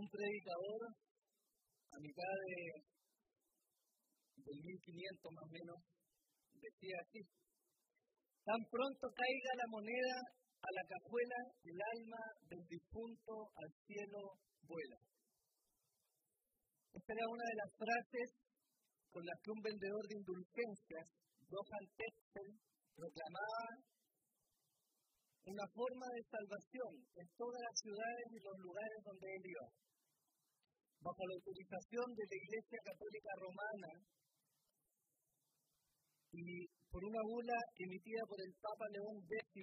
un predicador a mitad de, del 1500 más o menos decía así, tan pronto caiga la moneda a la cajuela, el alma del difunto al cielo vuela. Esta era una de las frases con las que un vendedor de indulgencias, Johann Texel, proclamaba una forma de salvación en todas las ciudades y los lugares donde él iba. Bajo la autorización de la Iglesia Católica Romana y por una bula emitida por el Papa León X,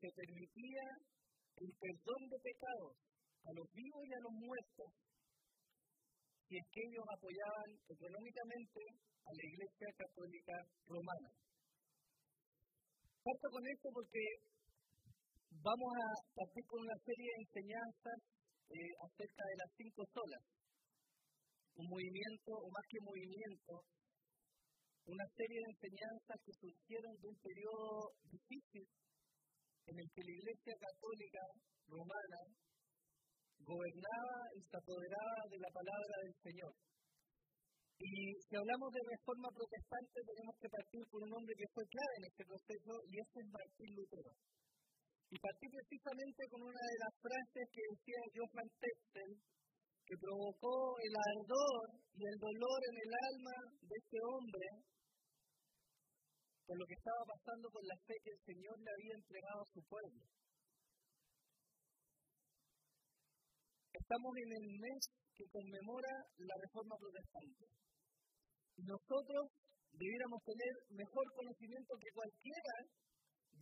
se permitía el perdón de pecados a los vivos y a los muertos si es que ellos apoyaban económicamente a la Iglesia Católica Romana. Parto con esto porque vamos a partir con una serie de enseñanzas eh, acerca de las cinco solas. Un movimiento, o más que movimiento, una serie de enseñanzas que surgieron de un periodo difícil en el que la Iglesia Católica Romana gobernaba y se apoderaba de la palabra del Señor. Y si hablamos de reforma protestante, tenemos que partir por un hombre que fue clave en este proceso, y ese es Martín Lutero. Y partí precisamente con una de las frases que decía Johann Tetzel, que provocó el ardor y el dolor en el alma de este hombre por lo que estaba pasando con la fe que el Señor le había entregado a su pueblo. Estamos en el mes que conmemora la reforma protestante. Nosotros debiéramos tener mejor conocimiento que cualquiera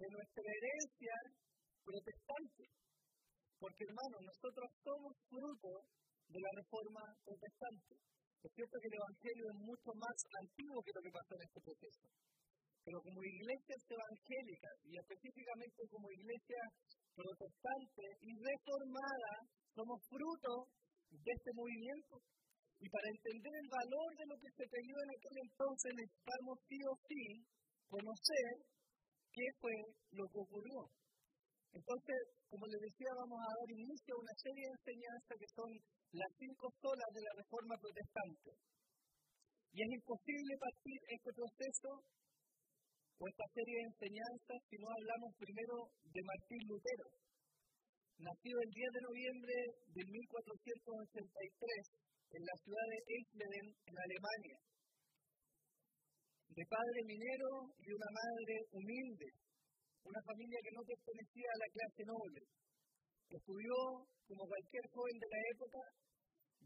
de nuestra herencia protestante. Porque hermanos, nosotros somos fruto de la reforma protestante. Es cierto que el Evangelio es mucho más antiguo que lo que pasó en este proceso. Pero como iglesias evangélicas y específicamente como iglesia protestante y reformada, somos fruto de este movimiento. Y para entender el valor de lo que se pidió en aquel entonces necesitamos sí o sí conocer qué fue lo que ocurrió. Entonces, como les decía, vamos a dar inicio a una serie de enseñanzas que son las cinco solas de la reforma protestante. Y es imposible partir este proceso o esta serie de enseñanzas si no hablamos primero de Martín Lutero, nacido el 10 de noviembre de 1483 en la ciudad de Eisleben, en Alemania, de padre minero y una madre humilde, una familia que no pertenecía a la clase noble. Estudió, como cualquier joven de la época,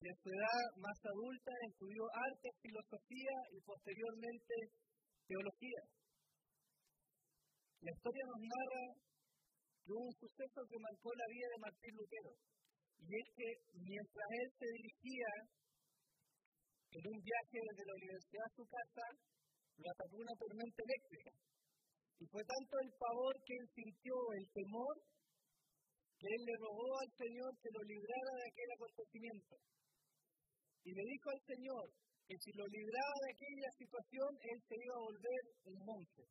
de su edad más adulta, estudió arte, filosofía y posteriormente teología. La historia nos narra hubo un suceso que marcó la vida de Martín Lutero. Y es que mientras él se dirigía en un viaje desde la universidad a su casa, lo atacó una tormenta eléctrica. Y fue tanto el pavor que él sintió, el temor, que él le rogó al Señor que lo librara de aquel acontecimiento. Y le dijo al Señor que si lo libraba de aquella situación, él se iba a volver un monje.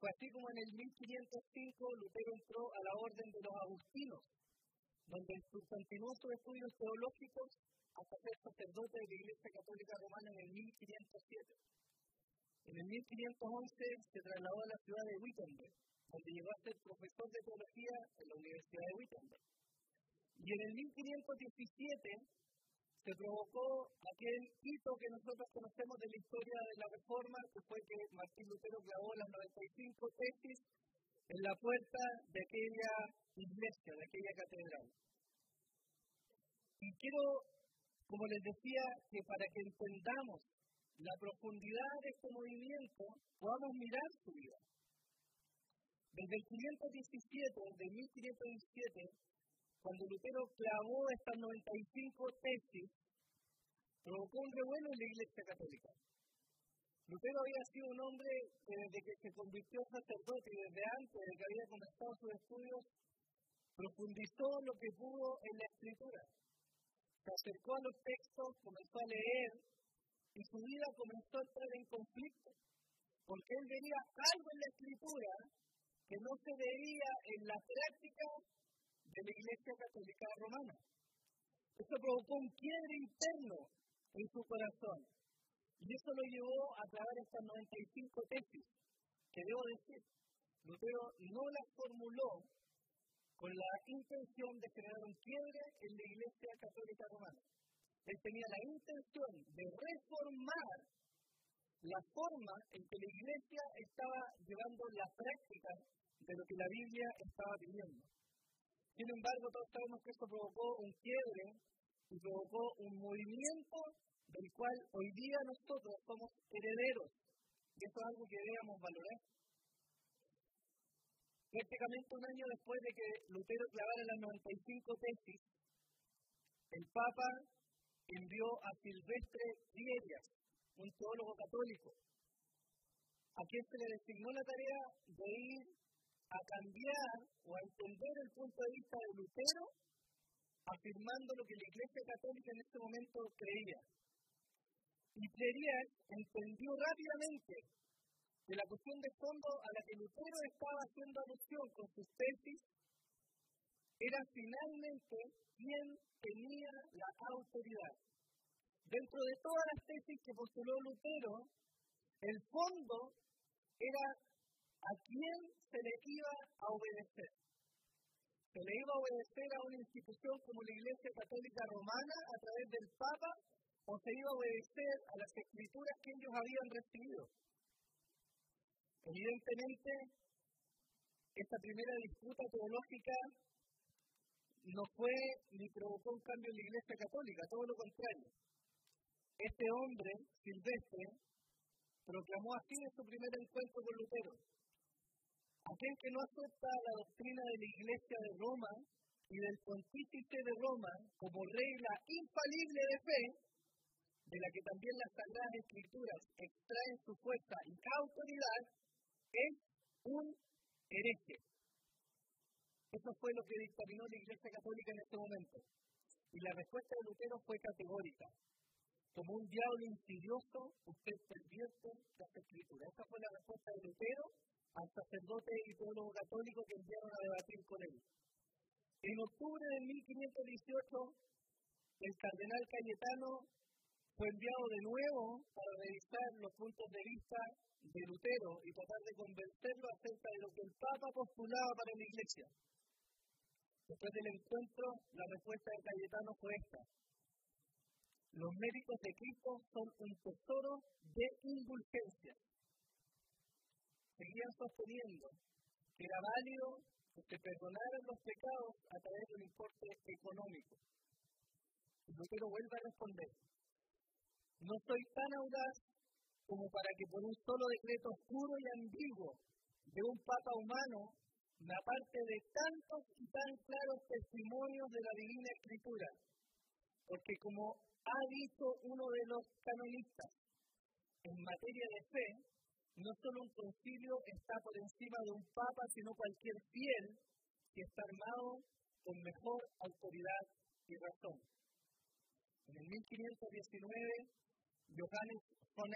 Fue así como en el 1505 Lutero entró a la orden de los agustinos, donde continuó sus estudios teológicos hasta ser sacerdote de la Iglesia Católica Romana en el 1507. En el 1511 se trasladó a la ciudad de Wittenberg, donde llegó a ser profesor de teología en la Universidad de Wittenberg. Y en el 1517 se provocó aquel hito que nosotros conocemos de la historia de la Reforma, que fue que Martín Lutero clavó las 95 tesis en la puerta de aquella iglesia, de aquella catedral. Y quiero, como les decía, que para que entendamos la profundidad de este movimiento, podamos mirar su vida. Desde el 517, desde 1517, cuando Lutero clavó estas 95 tesis, provocó un revuelo en la Iglesia Católica. Lutero había sido un hombre que desde que se convirtió sacerdote y desde antes de que había comenzado sus estudios, profundizó lo que pudo en la escritura. Se acercó a los textos, comenzó a leer y su vida comenzó a entrar en conflicto, porque él veía algo en la escritura que no se veía en la práctica de la Iglesia Católica Romana. Eso provocó un quiebre interno en su corazón. Y eso lo llevó a traer estas 95 tesis, que debo decir, Lutero no las formuló con la intención de generar un quiebre en la Iglesia Católica Romana. Él tenía la intención de reformar la forma en que la Iglesia estaba llevando la práctica de lo que la Biblia estaba pidiendo. Sin embargo, todos sabemos que eso provocó un quiebre y provocó un movimiento del cual hoy día nosotros somos herederos. Y eso es algo que debemos valorar. Prácticamente un año después de que Lutero clavara las 95 tesis, el Papa envió a Silvestre Dierias, un teólogo católico, a quien se le designó la tarea de ir a cambiar o a entender el punto de vista de Lutero, afirmando lo que la Iglesia Católica en este momento creía. Y Dierias entendió rápidamente que la cuestión de fondo a la que Lutero estaba haciendo alusión con sus tesis era finalmente quién tenía la autoridad. Dentro de todas las tesis que postuló Lutero, el fondo era a quién se le iba a obedecer. Se le iba a obedecer a una institución como la Iglesia Católica Romana a través del Papa o se iba a obedecer a las escrituras que ellos habían recibido. Evidentemente, esta primera disputa teológica no fue ni provocó un cambio en la Iglesia Católica, todo lo contrario. Este hombre, Silvestre, proclamó así en su primer encuentro con Lutero. Aquel que no acepta la doctrina de la Iglesia de Roma y del pontífice de Roma como regla infalible de fe, de la que también las Sagradas Escrituras extraen su fuerza y autoridad, es un hereje. Eso fue lo que dictaminó la Iglesia Católica en este momento. Y la respuesta de Lutero fue categórica. Como un diablo insidioso, usted pervierte las escrituras. Esa fue la respuesta de Lutero al sacerdote y teólogo católico que enviaron a debatir con él. En octubre de 1518, el cardenal Cayetano fue enviado de nuevo para revisar los puntos de vista de Lutero y tratar de convencerlo acerca de lo que el Papa postulaba para la Iglesia. Después del encuentro, la respuesta de Cayetano fue esta. Los méritos de Cristo son un tesoro de indulgencia. Seguían sosteniendo que era válido que se perdonaran los pecados a través de un importe económico. Y Lutero vuelve a responder. No soy tan audaz como para que por un solo decreto oscuro y ambiguo de un papa humano me aparte de tantos y tan claros testimonios de la divina escritura. Porque como ha dicho uno de los canonistas, en materia de fe, no solo un concilio está por encima de un papa, sino cualquier fiel que está armado con mejor autoridad y razón. En el 1519, Johannes von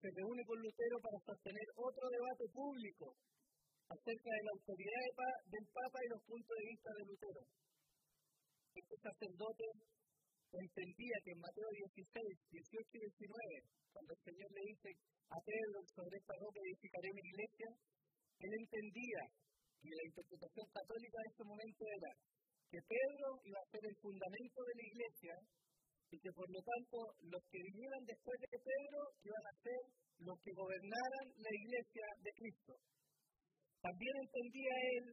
se reúne con Lutero para sostener otro debate público acerca de la autoridad del Papa y los puntos de vista de Lutero. Este sacerdote entendía que en Mateo 16, 18 y 19, cuando el Señor le dice a Pedro sobre esta roca edificaré mi iglesia, él entendía, y la interpretación católica de ese momento era, que Pedro iba a ser el fundamento de la iglesia y que por lo tanto los que vinieran después de Pedro iban a ser los que gobernaran la iglesia de Cristo. También entendía él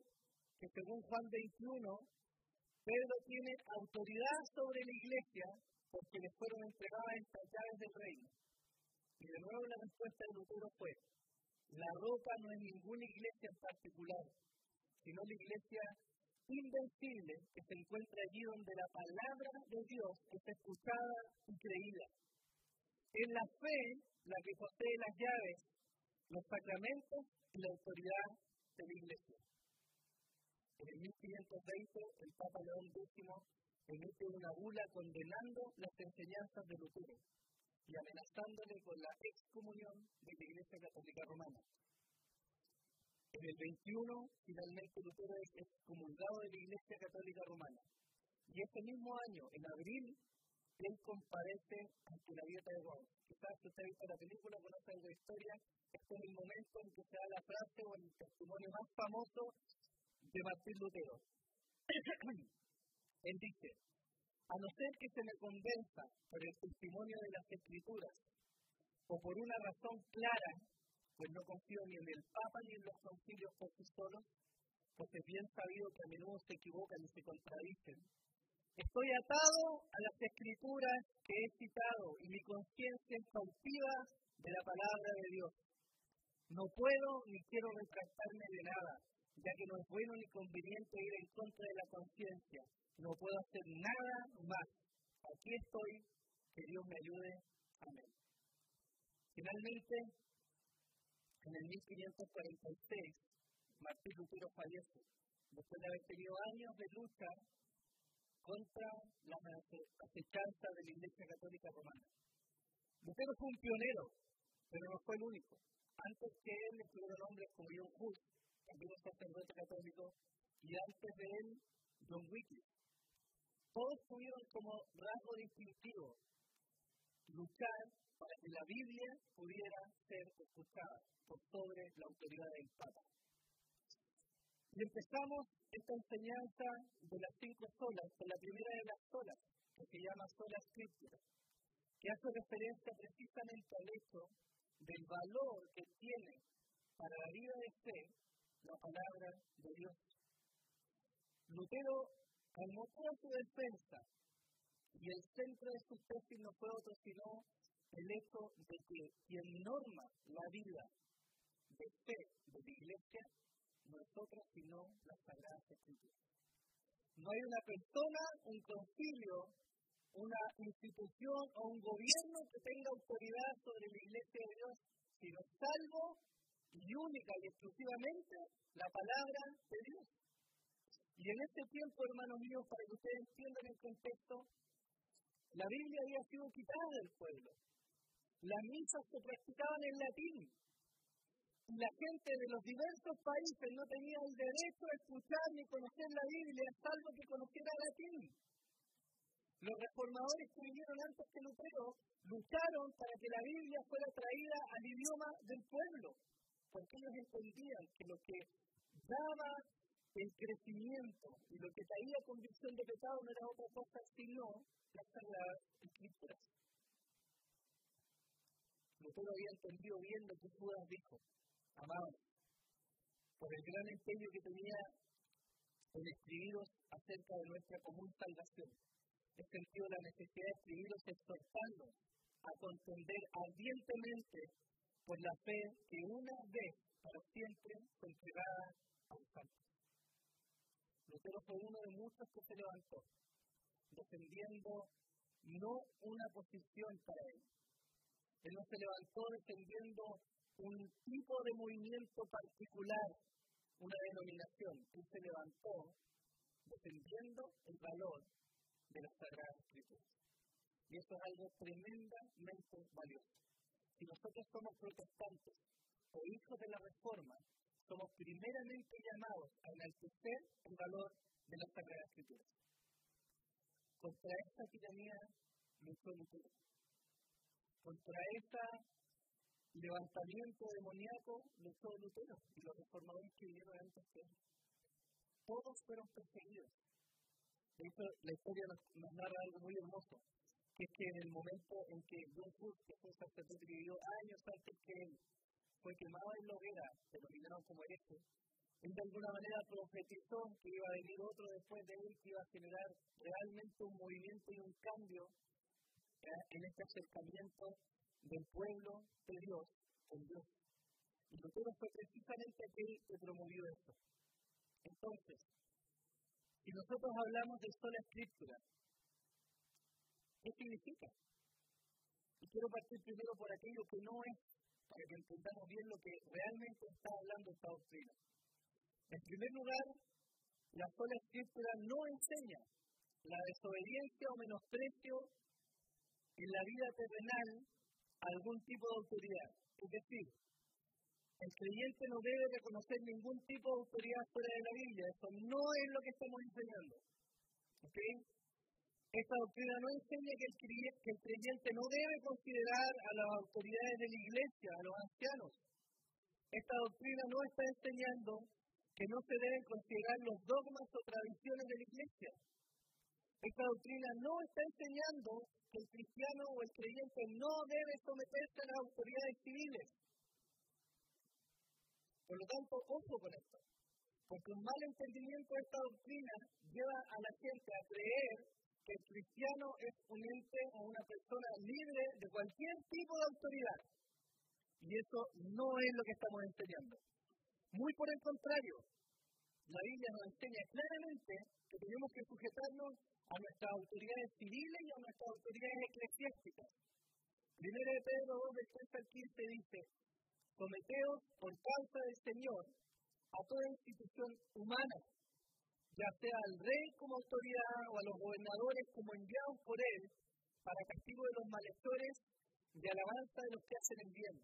que según Juan 21, Pedro tiene autoridad sobre la iglesia porque le fueron entregadas estas llaves del reino. Y de nuevo la respuesta de Lutero fue, la roca no es ninguna iglesia en particular, sino la iglesia invencible que se encuentra allí donde la palabra de Dios es escuchada y creída. Es la fe la que posee las llaves, los sacramentos y la autoridad de la iglesia. En el 1520, el Papa León X emite una bula condenando las enseñanzas de Lutero y amenazándole con la excomunión de la Iglesia Católica Romana. En el 21, finalmente Lutero es excomulgado de la Iglesia Católica Romana. Y ese mismo año, en abril, él comparece ante la dieta de Roma. Quizás usted ha visto la película, conoce algo de historia, este es el momento en que se da la frase o el testimonio más famoso de Martín Lutero. él dice, a no ser que se me convenza por el testimonio de las escrituras o por una razón clara, pues no confío ni en el Papa ni en los concilios por sí solos, pues es bien sabido que a menudo se equivocan y se contradicen. Estoy atado a las escrituras que he citado y mi conciencia es cautiva de la palabra de Dios. No puedo ni quiero retractarme de nada, ya que no es bueno ni conveniente ir en contra de la conciencia. No puedo hacer nada más. Aquí estoy, que Dios me ayude. Amén. Finalmente, en el 1546, Martín Lutero fallece, después de haber tenido años de lucha contra la acechanza de la Iglesia Católica Romana. Lutero fue un pionero, pero no fue el único. Antes que él estuvieron hombres como John Hus, también un sacerdote católico, y antes de él, John Wycliffe. Todos tuvieron como rasgo distintivo luchar para que la Biblia pudiera ser escuchada por sobre la autoridad del Papa. Y empezamos esta enseñanza de las cinco solas, con la primera de las solas, que se llama sola escritura, que hace referencia precisamente al hecho del valor que tiene para la vida de fe la palabra de Dios. Lutero, al mostrar su defensa, y el centro de su tesis no fue otro sino el hecho de que quien norma la vida de fe de la iglesia nosotros, sino las Sagradas Escrituras. No hay una persona, un concilio, una institución o un gobierno que tenga autoridad sobre la Iglesia de Dios, sino salvo y única y exclusivamente la palabra de Dios. Y en este tiempo, hermanos míos, para que ustedes entiendan el contexto, la Biblia había sido quitada del pueblo. Las misas se practicaban en latín la gente de los diversos países no tenía el derecho a escuchar ni conocer la Biblia, salvo que conociera latín. Los reformadores que vinieron antes que Lutero lucharon para que la Biblia fuera traída al idioma del pueblo, porque ellos entendían que lo que daba el crecimiento y lo que traía convicción de pecado no era otra cosa sino las sagradas escrituras. Lutero había entendido bien lo que Judas dijo amados, por el gran empeño que tenía en escribiros acerca de nuestra común salvación. He sentido la necesidad de escribiros exhortando a contender ardientemente por la fe que una vez para siempre fue entregada a los santos. Fue uno de muchos que se levantó, defendiendo no una posición para él. Él no se levantó defendiendo un tipo de movimiento particular, una denominación. que se levantó defendiendo el valor de la Sagrada Escritura. Y eso es algo tremendamente valioso. Si nosotros somos protestantes o hijos de la Reforma, somos primeramente llamados a enaltecer el valor de la Sagrada Escritura. Contra esta tiranía luchó Lutero. Contra esta levantamiento demoníaco de todo Lutero y los reformadores que vinieron antes que él. Todos fueron perseguidos. De hecho, la historia nos, narra algo muy hermoso, que es que en el momento en que John Hus, que fue un sacerdote que vivió años antes que él, fue quemado en la hoguera, denominaron como hereje, él de alguna manera profetizó que iba a venir otro después de él que iba a generar realmente un movimiento y un cambio en este acercamiento del pueblo de Dios con Dios. Y Lutero fue precisamente aquel que promovió eso. Entonces, si nosotros hablamos de sola escritura, ¿qué significa? Y quiero partir primero por aquello que no es, para que entendamos bien lo que realmente está hablando esta doctrina. En primer lugar, la sola escritura no enseña la desobediencia o menosprecio en la vida terrenal algún tipo de autoridad. Es decir, el creyente no debe reconocer ningún tipo de autoridad fuera de la Biblia. Eso no es lo que estamos enseñando. ¿Ok? Esta doctrina no enseña que el, que el creyente no debe considerar a las autoridades de la iglesia, a los ancianos. Esta doctrina no está enseñando que no se deben considerar los dogmas o tradiciones de la iglesia. Esta doctrina no está enseñando que el cristiano o el creyente no debe someterse a las autoridades civiles. Por lo tanto, ojo con esto. Porque un mal entendimiento de esta doctrina lleva a la gente a creer que el cristiano es un ente o una persona libre de cualquier tipo de autoridad. Y eso no es lo que estamos enseñando. Muy por el contrario, la Biblia nos enseña claramente que tenemos que sujetarnos a nuestras autoridades civiles y a nuestras autoridades eclesiásticas. Primero de Pedro 2, del 3 al 15 dice, someteos por causa del Señor a toda institución humana, ya sea al rey como autoridad o a los gobernadores como enviados por él, para castigo de los malhechores, de alabanza de los que hacen el bien.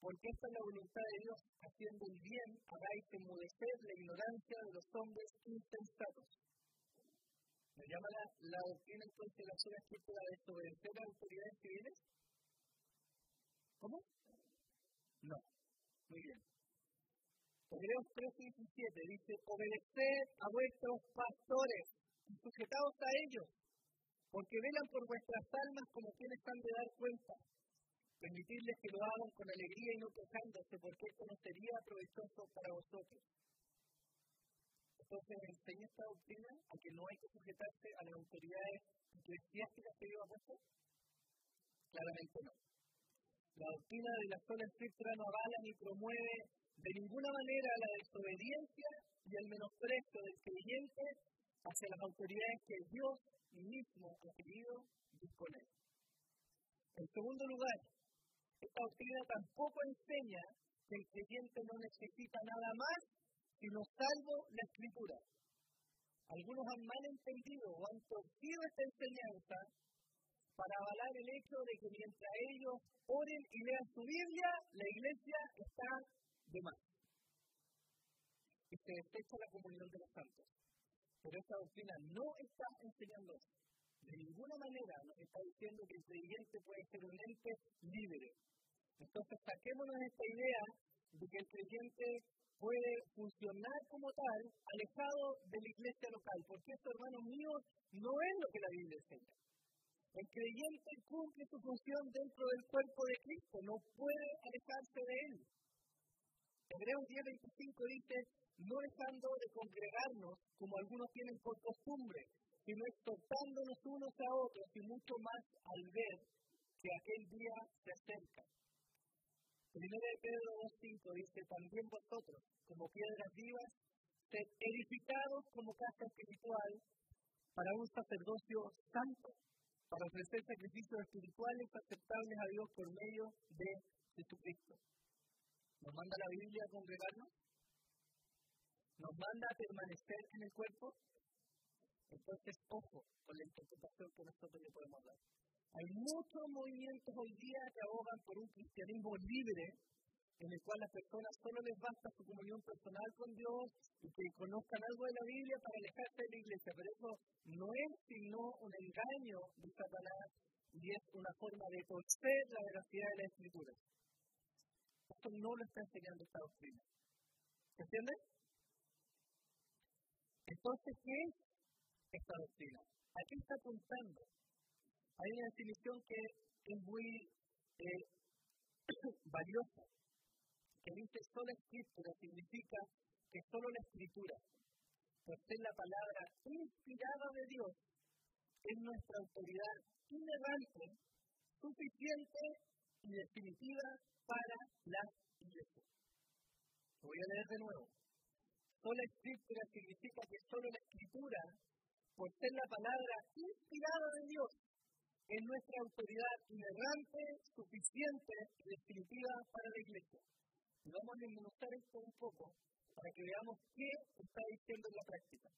Porque esta es la voluntad de Dios, haciendo el bien, hagáis enmudecer la ignorancia de los hombres insensatos. ¿Me llama la, la doctrina entonces la sola escritura de desobedecer a autoridades civiles? ¿Cómo? No. Muy bien. Hebreos 13:17 dice, obedeced a vuestros pastores y sujetaos a ellos, porque velan por vuestras almas como quienes han de dar cuenta. Permitirles que lo hagan con alegría y no quejándose, porque esto no sería provechoso para vosotros. Entonces, ¿enseña esta doctrina a que no hay que sujetarse a las autoridades eclesiásticas que Dios ha puesto? Claramente no. La doctrina de la sola escritura no avala ni promueve de ninguna manera la desobediencia y el menosprecio del creyente hacia las autoridades que Dios mismo ha querido disponer. En segundo lugar, esta doctrina tampoco enseña que el creyente no necesita nada más sino salvo la escritura. Algunos han mal entendido o han torcido esta enseñanza para avalar el hecho de que mientras ellos oren y lean su Biblia, la iglesia está de más. Y se desecha la comunión de los santos. Pero esta doctrina no está enseñando eso. De ninguna manera nos está diciendo que el creyente puede ser un ente libre. Entonces saquémonos esta idea de que el creyente puede funcionar como tal alejado de la iglesia local, porque esto, hermanos míos, no es lo que la Biblia enseña. El creyente cumple su función dentro del cuerpo de Cristo, no puede alejarse de él. Hebreos 10:25 dice, no dejando de congregarnos como algunos tienen por costumbre, sino exhortándonos unos a otros y mucho más al ver que aquel día se acerca. Primero de Pedro 2.5 dice, también vosotros, como piedras vivas, sed edificados como casa espiritual para un sacerdocio santo, para ofrecer sacrificios espirituales aceptables a Dios por medio de Jesucristo. ¿Nos manda la Biblia a congregarnos? ¿Nos manda a permanecer en el cuerpo? Entonces, ojo con la interpretación que nosotros le podemos dar. Hay muchos movimientos hoy día que abogan por un cristianismo libre, en el cual las personas solo les basta su comunión personal con Dios y que conozcan algo de la Biblia para alejarse de la iglesia. Pero eso no es sino un engaño de Satanás y es una forma de torcer la veracidad de la Escritura. Esto no lo está enseñando esta doctrina. ¿Se entiende? Entonces, ¿qué es esta doctrina? ¿A qué está apuntando? Hay una definición que es muy eh, valiosa, que dice sola escritura, significa que solo la escritura, por ser la palabra inspirada de Dios, es nuestra autoridad inerrante, suficiente y definitiva para la iglesia. Lo voy a leer de nuevo. Sola escritura significa que solo la escritura, por ser la palabra inspirada de Dios, es nuestra autoridad inerrante, suficiente y definitiva para la iglesia. Y vamos a desmenuzar esto un poco para que veamos qué está diciendo en la práctica.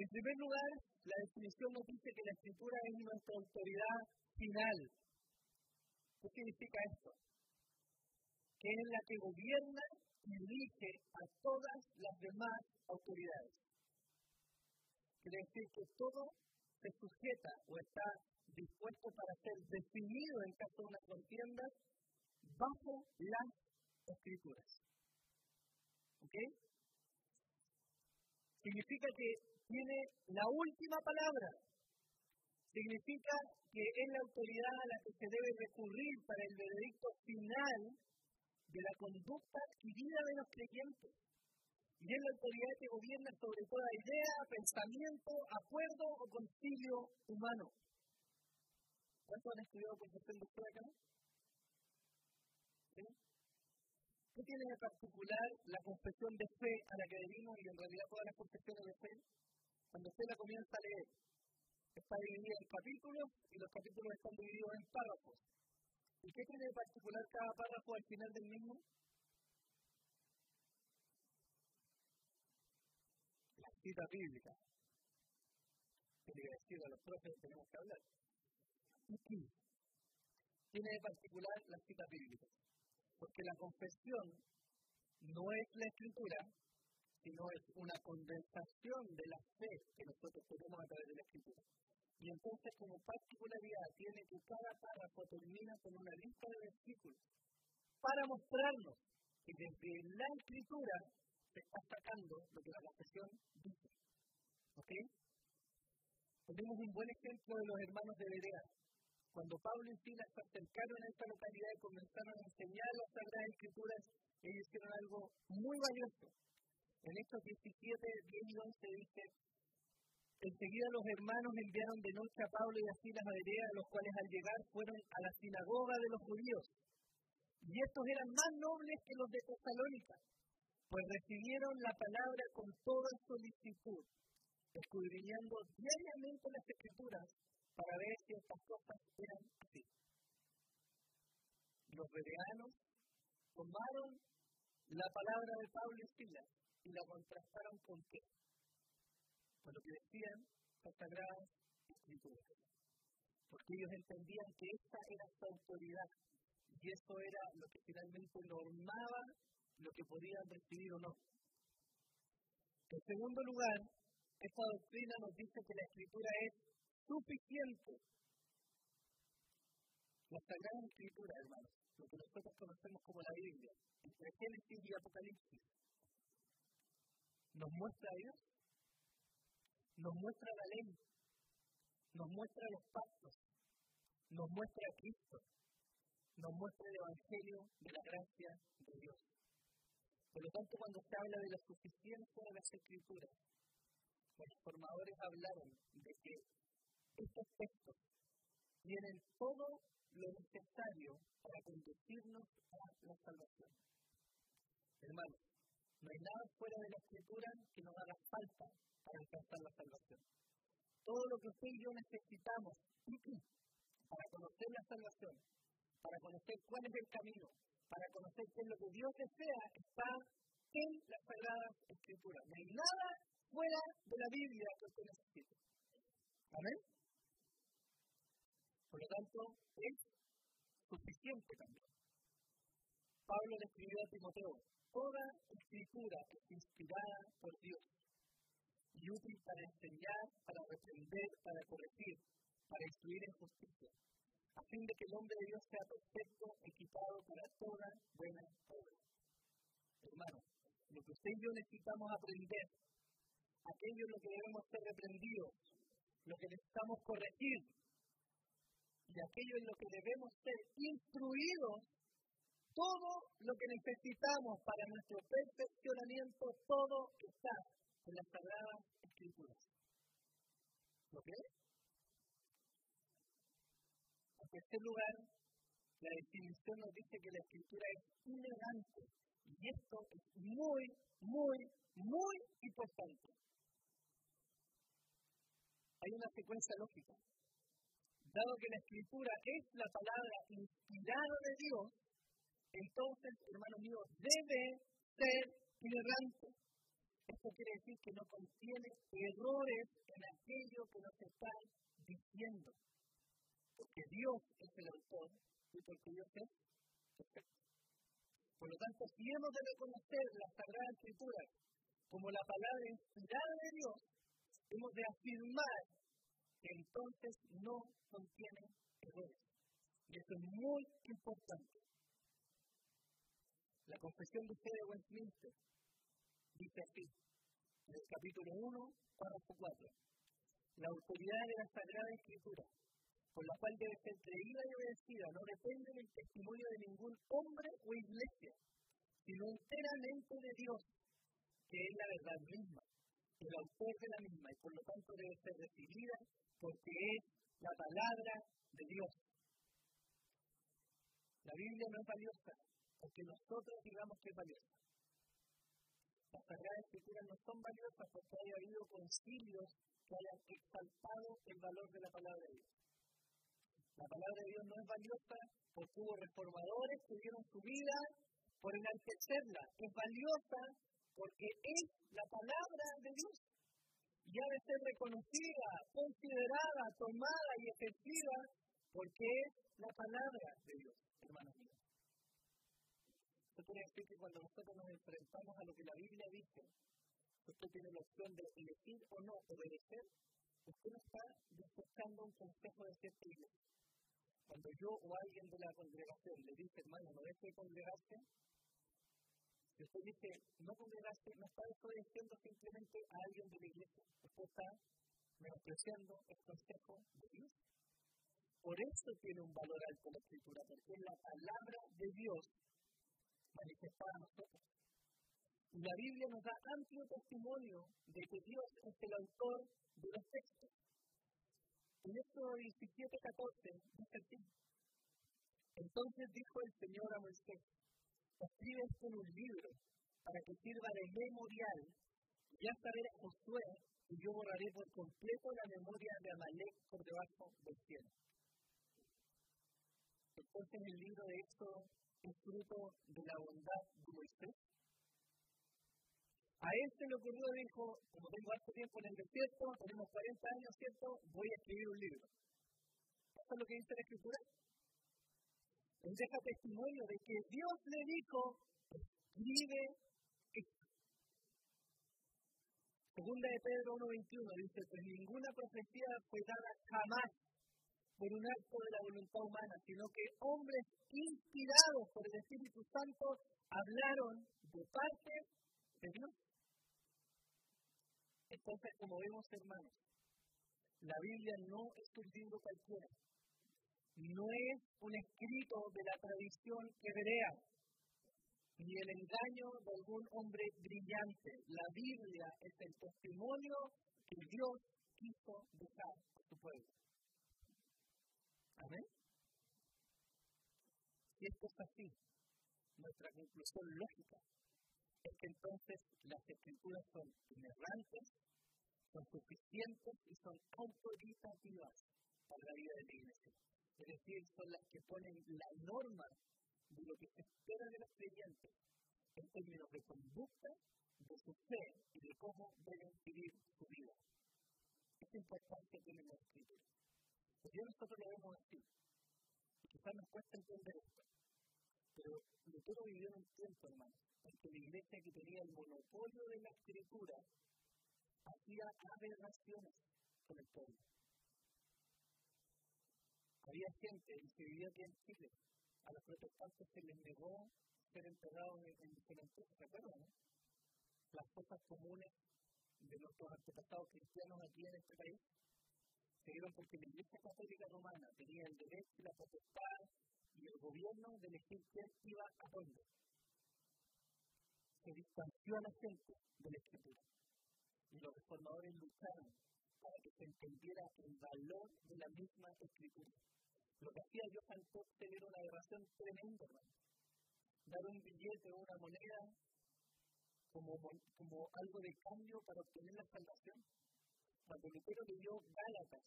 En primer lugar, la definición nos dice que la escritura es nuestra autoridad final. ¿Qué significa esto? Que es la que gobierna y dirige a todas las demás autoridades. Quiere decir que todo se sujeta o está dispuesto para ser definido en caso de una contienda bajo las escrituras. ¿Ok? Significa que tiene la última palabra. Significa que es la autoridad a la que se debe recurrir para el veredicto final de la conducta adquirida de los creyentes. Y es la autoridad que gobierna sobre toda idea, pensamiento, acuerdo o concilio humano. ¿Cuántos han estudiado confesión de fe acá? ¿Sí? ¿Qué tiene de particular la confesión de fe a la que venimos y en realidad todas las confesiones de fe? Cuando usted la comienza a leer, está dividida en capítulos y los capítulos están divididos en párrafos. ¿Y qué tiene de particular cada párrafo al final del mismo? La cita bíblica. Que le decir a los profes tenemos que hablar. Tiene de particular la cita bíblica. Porque la confesión no es la escritura, sino es una condensación de la fe que nosotros tenemos a través de la escritura. Y entonces, como particularidad, tiene que cada párrafo termina con una lista de versículos para mostrarnos que desde la escritura se está sacando lo que la confesión dice. ¿Ok? Tenemos un buen ejemplo de los hermanos de Berea. Cuando Pablo y Silas se acercaron a esta localidad y comenzaron a enseñar las Sagradas Escrituras, ellos hicieron algo muy valioso. En estos 17, 10 y 11 dice, enseguida los hermanos enviaron de noche a Pablo y a Silas a Berea, los cuales al llegar fueron a la sinagoga de los judíos. Y estos eran más nobles que los de Tesalónica, pues recibieron la palabra con toda solicitud, escudriñando diariamente las escrituras para ver si estas cosas eran así. Los bereanos tomaron la palabra de Pablo y Silas y la contrastaron con qué? Con lo que decían las sagradas escrituras. Porque ellos entendían que esa era su autoridad y eso era lo que finalmente normaba lo que podían recibir o no. En segundo lugar, esta doctrina nos dice que la escritura es suficiente. La Sagrada Escritura, hermanos, lo que nosotros conocemos como la Biblia, entre Génesis y Apocalipsis, nos muestra a Dios, nos muestra la ley, nos muestra los pactos, nos muestra a Cristo, nos muestra el Evangelio de la gracia de Dios. Por lo tanto, cuando se habla de la suficiencia de las Escrituras, los formadores hablaron de que estos textos tienen todo lo necesario para conducirnos a la salvación. Hermanos, no hay nada fuera de la escritura que nos haga falta para alcanzar la salvación. Todo lo que usted y yo necesitamos para conocer la salvación, para conocer cuál es el camino, para conocer qué es lo que Dios desea, está en las Sagradas Escrituras. No hay nada fuera de la Biblia que usted necesite. Amén. Por lo tanto, es suficiente también. Pablo le escribió a Timoteo, toda escritura es inspirada por Dios y útil para enseñar, para reprender, para corregir, para instruir en justicia, a fin de que el hombre de Dios sea perfecto, equipado para toda buena obra. Hermano, lo que usted y yo necesitamos aprender, aquello en lo que debemos ser reprendidos, lo que necesitamos corregir, y aquello en lo que debemos ser instruidos, todo lo que necesitamos para nuestro perfeccionamiento, todo está en las Sagradas Escrituras. ¿Lo qué? En tercer lugar, la definición nos dice que la escritura es inerrante. Y esto es muy, muy, muy importante. Hay una secuencia lógica dado que la escritura es la palabra inspirada de Dios, entonces, hermano mío, debe ser inerrante. Esto quiere decir que no contiene errores en aquello que nos está diciendo. Porque Dios es el autor y porque Dios es perfecto. Por lo tanto, si hemos de reconocer la Sagrada Escritura como la palabra inspirada de Dios, hemos de afirmar entonces no contiene errores. Y eso es muy importante. La confesión de fe de Westminster dice así, en el capítulo 1, párrafo 4. La autoridad de la Sagrada Escritura, con la cual debe ser creída y obedecida, no depende del testimonio de ningún hombre o iglesia, sino enteramente de Dios, que es la verdad misma, el autor de la misma, y por lo tanto debe ser recibida porque es la palabra de Dios. La Biblia no es valiosa porque nosotros digamos que es valiosa. Las Sagradas Escrituras no son valiosas porque haya habido concilios que hayan exaltado el valor de la palabra de Dios. La palabra de Dios no es valiosa porque hubo reformadores que dieron su vida por enaltecerla. Es valiosa porque es la palabra de Dios. Y ha de ser reconocida, considerada, tomada y ejercida porque es la palabra de Dios, hermanos míos. Esto quiere decir que cuando nosotros nos enfrentamos a lo que la Biblia dice, usted tiene la opción de elegir o no obedecer, usted no está buscando un consejo de cierta iglesia. Cuando yo o alguien de la congregación le dice, hermano, no deje de congregarse, usted dice no congregarse, no está desobedeciendo simplemente a alguien de la iglesia. Usted está menospreciando el consejo de Dios. Por eso tiene un valor alto la escritura, porque es la palabra de Dios manifestada a nosotros. Y la Biblia nos da amplio testimonio de que Dios es el autor de los textos. En Éxodo 17, 14 dice así. Entonces dijo el Señor a Moisés, escribe esto en un libro para que sirva de memorial. Ya saber a Josué y yo borraré por completo la memoria de Amalek por debajo del cielo. Entonces el libro de Éxodo es fruto de la bondad de Moisés. A este le ocurrió, dijo, como tengo harto tiempo en el desierto, tenemos 40 años, ¿cierto? Voy a escribir un libro. ¿Eso es lo que dice la Escritura? Él deja testimonio de que Dios le dijo, escribe esto. Segunda de Pedro 1.21 dice, pues ninguna profecía fue dada jamás por un acto de la voluntad humana, sino que hombres inspirados por el Espíritu Santo hablaron de parte de Dios. Entonces, como vemos, hermanos, la Biblia no es un libro cualquiera. No es un escrito de la tradición hebrea, ni el engaño de algún hombre brillante. La Biblia es el testimonio que Dios quiso dejar a su pueblo. Amén. Si esto es así, nuestra conclusión lógica es que entonces las escrituras son inerrantes, son suficientes y son autoritativas para la vida de la iglesia. Es decir, son las que ponen la norma de lo que se espera de los creyentes en términos de conducta, de su fe y de cómo deben vivir su vida. Es importante tener la escritura. Porque nosotros lo vemos así. Y quizás nos cuesta entender esto. Pero Lutero vivió en un tiempo, hermano, en que la iglesia que tenía el monopolio de la escritura hacía aberraciones con el pueblo. Había gente, y se vivía aquí en Chile, a los protestantes se les negó ser enterrados en, en cementerios, ¿se acuerdan? No? Las cosas comunes de nuestros antepasados cristianos aquí en este país se dieron porque la Iglesia Católica Romana tenía el derecho y la potestad y el gobierno de elegir quién iba a dónde. Se distanció a la gente de la Escritura. Y los reformadores lucharon para que se entendiera el valor de la misma Escritura. Lo que hacía Johann Coxel era una aberración tremenda, Dar un billete o una moneda como, como algo de cambio para obtener la salvación cuando Lutero le dio Gálatas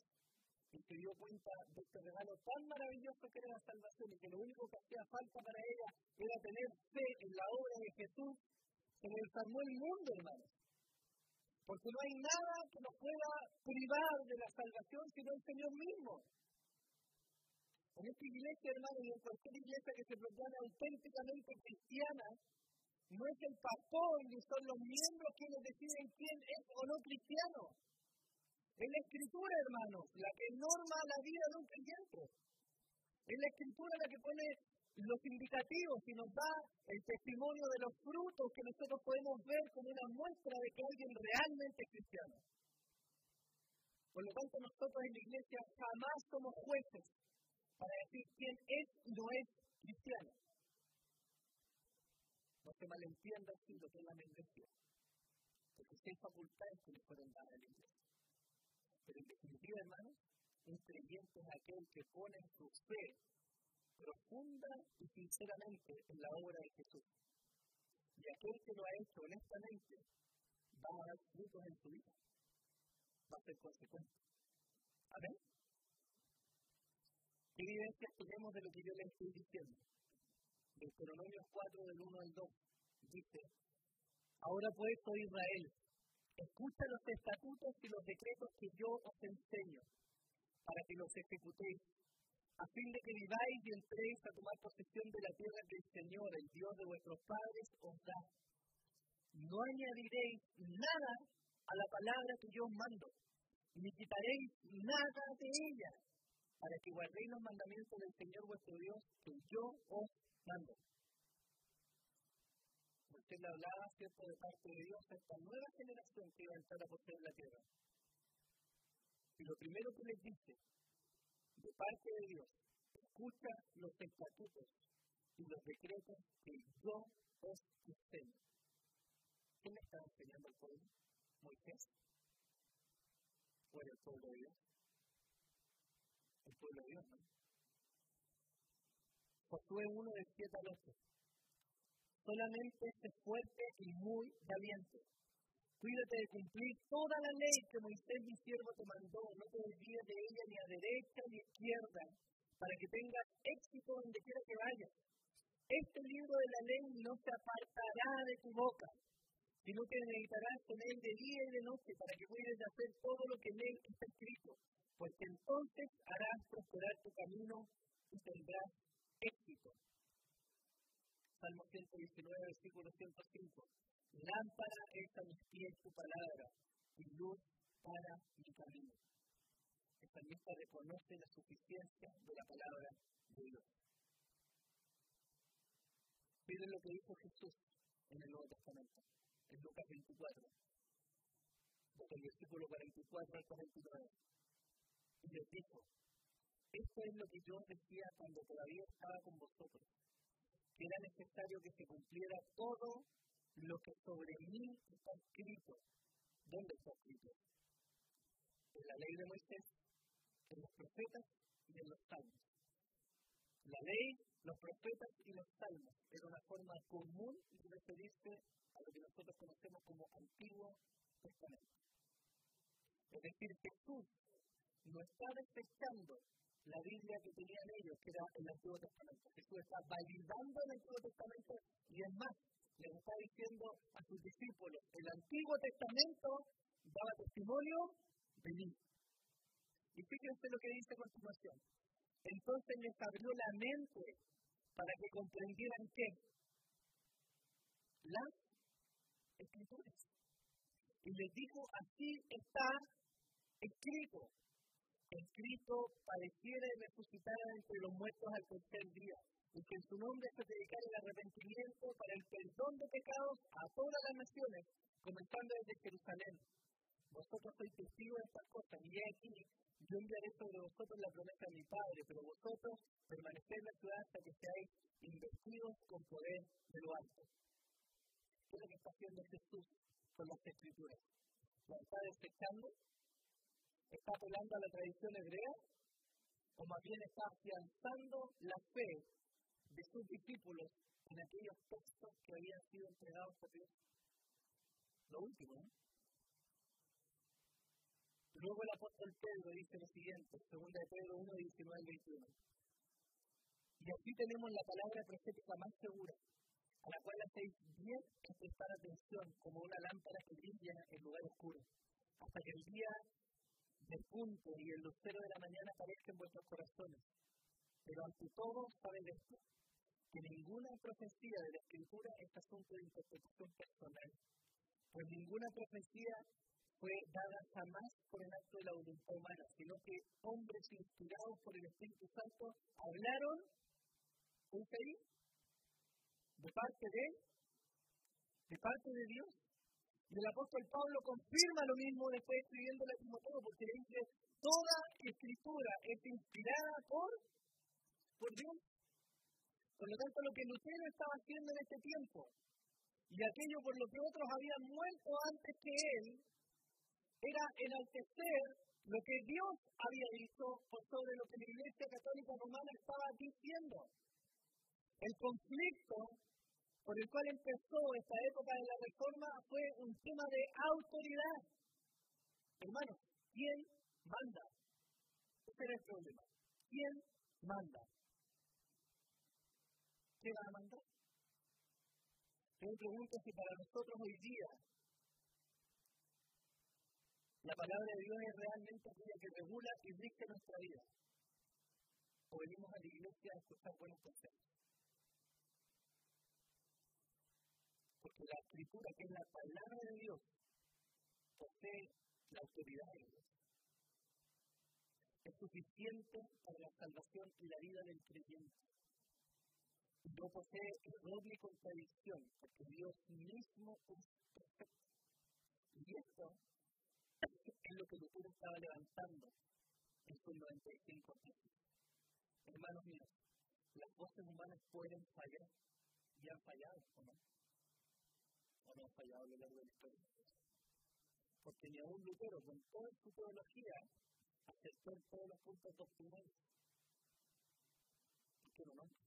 y se dio cuenta de este regalo tan maravilloso que era la salvación y que lo único que hacía falta para ella era tener fe en la obra de Jesús, se le desarmó el mundo, hermanos. Porque no hay nada que nos pueda privar de la salvación sino el Señor mismo. En esta iglesia, hermanos, y en cualquier iglesia que se proclame auténticamente cristiana, no es el pastor ni son los miembros quienes deciden quién es o no cristiano Es la escritura, hermanos, la que norma la vida de un creyente. Es la escritura la que pone los indicativos y nos da el testimonio de los frutos que nosotros podemos ver como una muestra de que alguien realmente es cristiano. Por lo tanto, nosotros en la iglesia jamás somos jueces para decir quién es y no es cristiano. No se malentienda así lo que es la. Porque si hay facultades que le fueron dadas a la iglesia. Pero en definitiva, hermanos, un creyente es aquel que pone su fe profunda y sinceramente en la obra de Jesús. Y aquel que lo ha hecho honestamente va a dar frutos en su vida. Va a ser consecuente. Amén. ¿Qué evidencias tenemos de lo que yo le estoy diciendo? Deuteronomio 4, del 1 al 2, dice, Ahora pues, oh Israel, escucha los estatutos y los decretos que yo os enseño, para que los ejecutéis a fin de que viváis y entréis a tomar posesión de la tierra que el Señor, el Dios de vuestros padres, os da. No añadiréis nada a la palabra que yo os mando, ni quitaréis nada de ella, para que guardéis los mandamientos del Señor vuestro Dios, que yo os mando. Usted le hablaba, ¿cierto?, de parte de Dios a esta nueva generación que iba a entrar a poseer la tierra. Y lo primero que les dice, de parte de Dios, escucha los estatutos y los decretos que yo os enseño. ¿Quién me está enseñando al pueblo? Moisés. ¿O era el pueblo de Dios? El pueblo de Dios, ¿no? Josué 1 del 7 al 8. Solamente sé fuerte y muy valiente Cuídate de cumplir toda la ley que Moisés mi siervo te mandó. No te desvíes de ella ni a derecha ni a izquierda, para que tengas éxito donde quiera que vayas. Este libro de la ley no se apartará de tu boca, sino que meditarás con él de día y de noche, para que puedas hacer todo lo que en él está escrito. Porque entonces harás prosperar tu camino y tendrás éxito. Salmo 119, versículo 105. Lámpara es a mis pies tu palabra y luz para mi camino. El salmista reconoce la suficiencia de la palabra de Dios. Miren lo que dijo Jesús en el Nuevo Testamento, en Lucas 24, desde el versículo 44 al 49. Y les dijo, esto es lo que yo decía cuando todavía estaba con vosotros, que era necesario que se cumpliera todo lo que sobre mí está escrito. ¿Dónde está escrito? En la ley de Moisés, en los profetas y en los salmos. La ley, los profetas y los salmos era una forma común de referirse a lo que nosotros conocemos como Antiguo Testamento. Es decir, Jesús no está desechando la Biblia que tenían ellos, que era el Antiguo Testamento. Jesús está validando el Antiguo Testamento y es más, les está diciendo a sus discípulos, el Antiguo Testamento daba testimonio de mí. Y fíjense lo que dice a continuación. Entonces les abrió la mente para que comprendieran qué? Las escrituras. Y les dijo, así está escrito. Escrito pareciera resucitar entre los muertos al tercer día y que en su nombre se dedicara el arrepentimiento para el perdón de pecados a todas las naciones, comenzando desde Jerusalén. Vosotros sois testigos de estas cosas, y aquí, yo enviaré sobre vosotros la promesa de mi Padre, pero vosotros permaneced en la ciudad hasta que seáis investidos con poder de lo alto. ¿Qué es lo que está haciendo Jesús con las Escrituras? ¿La está desechando? ¿Está apelando a la tradición hebrea? ¿O más bien está afianzando la fe de sus discípulos en aquellos textos que habían sido entregados por Dios. Lo último, ¿no? Luego el apóstol Pedro dice lo siguiente, segunda de Pedro 1, 19 al 21. Y aquí tenemos la palabra profética más segura, a la cual hacéis bien en prestar atención como una lámpara que brilla en lugar oscuro, hasta que el día del punto y el lucero de la mañana aparezca en vuestros corazones. Pero ante todo, saben esto, que ninguna profecía de la Escritura es asunto de interpretación personal, pues ninguna profecía fue dada jamás por el acto de la voluntad humana, sino que hombres inspirados por el Espíritu Santo hablaron, un ahí? De parte de de parte de Dios. Y el apóstol Pablo confirma lo mismo después escribiendo a Timoteo, porque le dice, toda escritura es inspirada por, por Dios. Por lo tanto, lo que Lutero estaba haciendo en este tiempo, y aquello por lo que otros habían muerto antes que él, era enaltecer lo que Dios había dicho por sobre lo que la Iglesia Católica Romana estaba diciendo. El conflicto por el cual empezó esta época de la reforma fue un tema de autoridad. Hermanos, ¿quién manda? Ese era el problema. ¿Quién manda? ¿Qué va a mandar? Yo me pregunto si para nosotros hoy día la palabra de Dios es realmente aquella que regula y rige nuestra vida. O venimos a la iglesia a escuchar buenos consejos. Porque la escritura, que es la palabra de Dios, posee la autoridad de Dios. Es suficiente para la salvación y la vida del creyente. No posee ni contradicción, porque Dios mismo es perfecto. Y esto es lo que Lutero estaba levantando en sus 95 años. Hermanos míos, las voces humanas pueden fallar y han fallado, ¿o no? ¿O no han fallado a lo largo de la historia? Porque ni aún Lutero, con toda su teología, aceptó todos los puntos doctrinales. ¿Por qué no? no?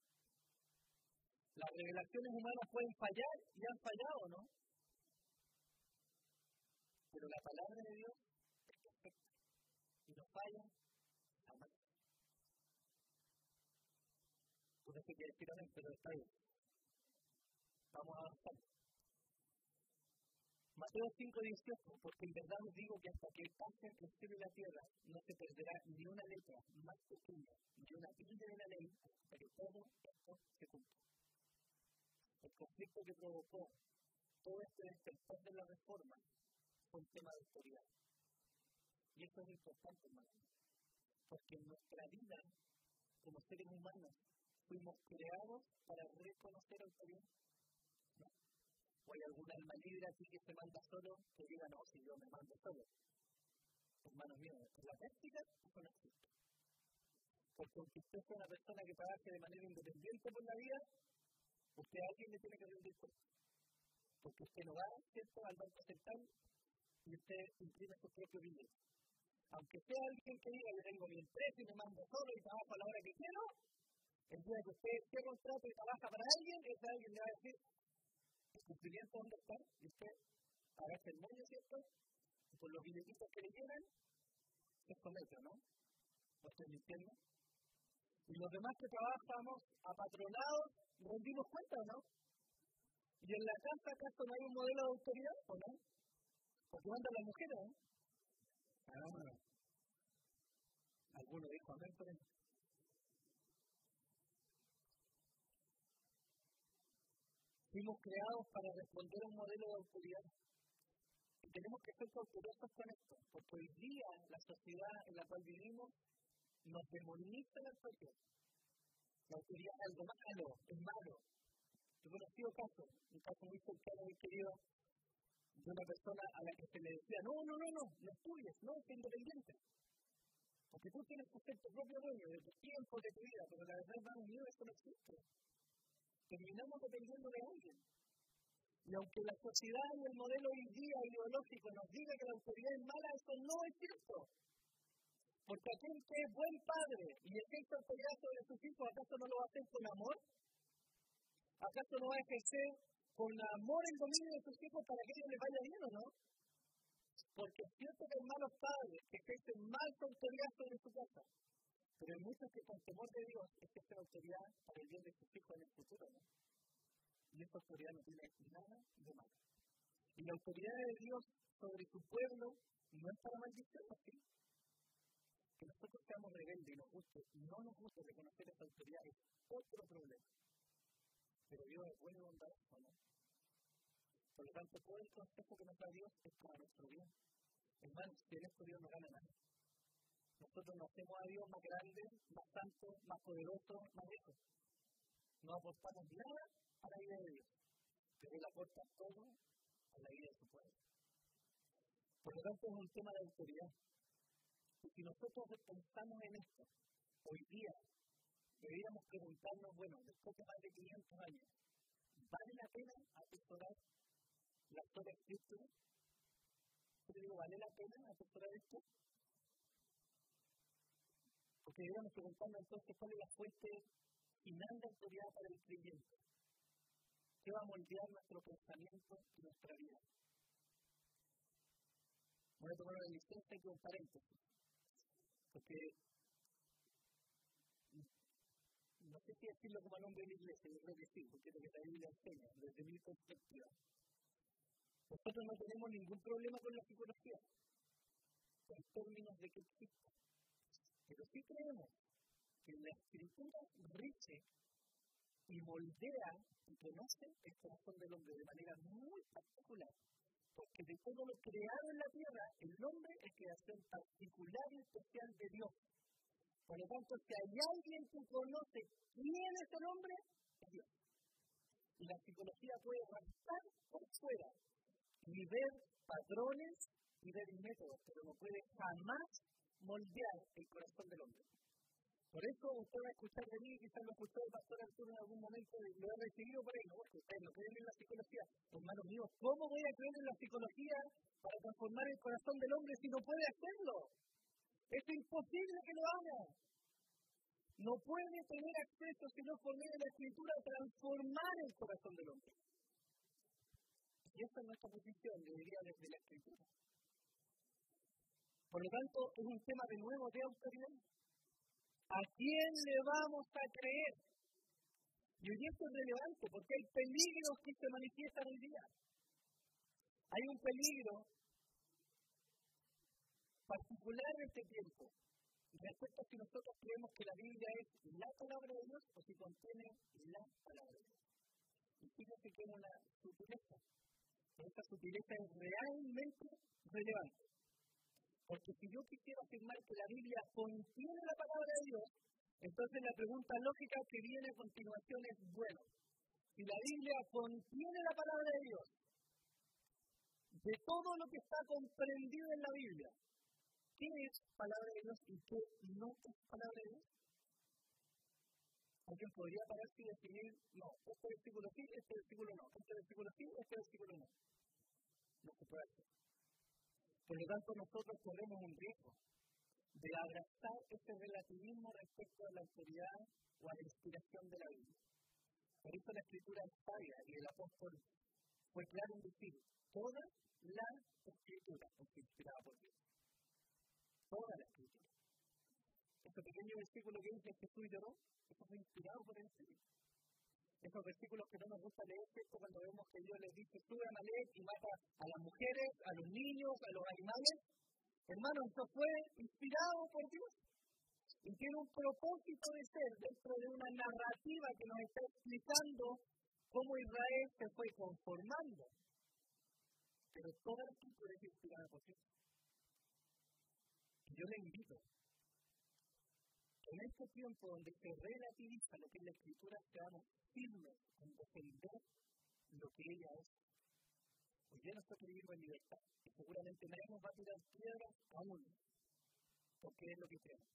Las revelaciones humanas pueden fallar y han fallado, ¿no? Pero la palabra de Dios es perfecta y no falla jamás. Pues eso quiere decir amén, pero está bien. Vamos a avanzar. Mateo 5, 18, porque en verdad os digo que hasta que pase el cielo y la tierra no se perderá ni una letra más pequeña ni una tilde de la ley hasta que todo esto se cumpla. El conflicto que provocó todo este despertar de la reforma un tema de autoridad. Y eso es importante, hermano. Porque en nuestra vida, como seres humanos, fuimos creados para reconocer autoridad. ¿No? O hay alguna alma libre aquí que se manda solo, que diga, no, si yo me mando solo. Hermanos míos, en la práctica eso no existe. Porque aunque usted sea una persona que trabaje de manera independiente por la vida, usted alguien le tiene que rendir cuenta. Porque usted no va, ¿cierto?, al banco central y usted imprime su propio billete. Aunque sea alguien que diga, yo tengo mi empresa y me mando solo y trabajo a la hora que quiero, el día que usted esté contrato y trabaja para alguien, ese alguien le va a decir, el cumplimiento dónde está, y usted agacha el medio, ¿cierto? Y por los billetitos que le llenan, se somete, ¿no? ¿No estoy mintiendo? Y los demás que trabajamos apatronados, rendimos cuenta, ¿no? Y en la casa, ¿acaso no hay un modelo de autoridad o no? Porque mandan las mujeres, ¿eh? Ah, alguno dijo amén por eso. Fuimos creados para responder a un modelo de autoridad. Y tenemos que ser cautelosos con esto, porque hoy día la sociedad en la cual vivimos nos demoniza la autoridad. Es algo malo, es malo. Yo he conocido casos, un caso muy cercano y querido de una persona a la que se le decía, no, no, no, no, no estudies, no, es independiente. Porque tú tienes que ser tu propio dueño de tu tiempo, de tu vida, pero la verdad, hermano mío, eso no existe. Terminamos dependiendo de alguien. Y aunque la sociedad y el modelo hoy día ideológico nos diga que la autoridad es mala, eso no es cierto. Porque aquel que es buen padre y ejerce autoridad sobre sus hijos, ¿acaso no lo va a hacer con amor? ¿Acaso no va a ejercer con amor el dominio de sus hijos para que ellos les vaya bien o no. Porque es cierto que hay malos padres que ejercen mal su autoridad sobre su casa, pero hay muchos que con temor de Dios ejercen autoridad para el bien de sus hijos en el futuro. ¿no? Y esta autoridad no tiene nada de malo. Y la autoridad de Dios sobre su pueblo no es para maldición, ¿sí? Que nosotros seamos rebeldes y nos guste, no nos guste reconocer esa autoridad es otro problema. Pero Dios es bueno y bondadoso, ¿no? Por lo tanto, todo el consejo que nos da Dios es para nuestro bien. Hermanos, si en esto Dios no gana nada. Nosotros no hacemos a Dios más grande, más santo, más poderoso, más rico. No aportamos nada a la vida de Dios, pero Él aporta todo a la vida de su pueblo. Por lo tanto, es un tema de autoridad. Si nosotros pensamos en esto, hoy día, deberíamos preguntarnos, bueno, después de más de 500 años, ¿vale la pena atesorar la sola escritura? Yo digo, ¿vale la pena atesorar esto? Porque deberíamos preguntarnos entonces cuál es la fuente final de autoridad para el creyente. ¿Qué va a moldear nuestro pensamiento y nuestra vida? Voy a tomar una licencia y un paréntesis. Porque no sé si decirlo como nombre de la iglesia, yo creo que sí, porque es lo que la Biblia enseña, desde mi perspectiva. Nosotros no tenemos ningún problema con la psicología, en términos de que existe. Pero sí creemos que la escritura rige y moldea y conoce el corazón del hombre de manera muy particular. Porque de todo lo creado en la tierra, el hombre es creación particular y especial de Dios. Por lo tanto, si hay alguien que conoce quién es el hombre, es Dios. Y la psicología puede arrastrar por fuera y ver patrones y ver métodos, pero no puede jamás moldear el corazón del hombre. Por eso usted va a escuchar de mí, quizás lo escuchó el pastor Arturo en algún momento y lo ha recibido por ahí, no, porque ustedes no creen en la psicología. Hermanos míos, ¿cómo voy a creer en la psicología para transformar el corazón del hombre si no puede hacerlo? Es imposible que lo haga. No puede tener acceso, si no por medio de la escritura, a transformar el corazón del hombre. Y esa es nuestra posición, debería desde la escritura. Por lo tanto, es un tema de nuevo de autoridad. ¿A quién le vamos a creer? Y hoy esto es relevante porque hay peligros que se manifiestan hoy día. Hay un peligro particular en este tiempo respecto a si nosotros creemos que la Biblia es la palabra de Dios o si contiene la palabra de Dios. Y fíjense que es una sutileza. esta sutileza es realmente relevante. Porque si yo quisiera afirmar que la Biblia contiene la palabra de Dios, entonces la pregunta lógica que viene a continuación es, bueno, si la Biblia contiene la palabra de Dios, de todo lo que está comprendido en la Biblia, ¿qué es palabra de Dios y qué no es palabra de Dios? Alguien podría pararse y definir, no, este versículo sí, este versículo no, este versículo sí, este versículo no. No se puede hacer. Por lo tanto, nosotros corremos un riesgo de abrazar ese relativismo respecto a la autoridad o a la inspiración de la Biblia. Por eso la escritura es sabia y el apóstol fue claro en decir, toda la escritura es inspirada por Dios toda la escritura. Este pequeño versículo que dice Jesús lloró, eso fue inspirado por el Espíritu. Esos versículos que no nos gusta leer, ¿cierto? Cuando vemos que Dios les dice, sube a Malek y mata a las mujeres, a los niños, a los animales. Hermanos, eso fue inspirado por Dios. Y tiene un propósito de ser dentro de una narrativa que nos está explicando cómo Israel se fue conformando. Pero toda la escritura es inspirada por Dios yo le invito, en este tiempo donde se relativiza lo que es la escritura, seamos firmes en defender lo que ella es. Hoy día nosotros vivimos en libertad y seguramente nadie nos va a tirar piedras aún, porque es lo que creemos.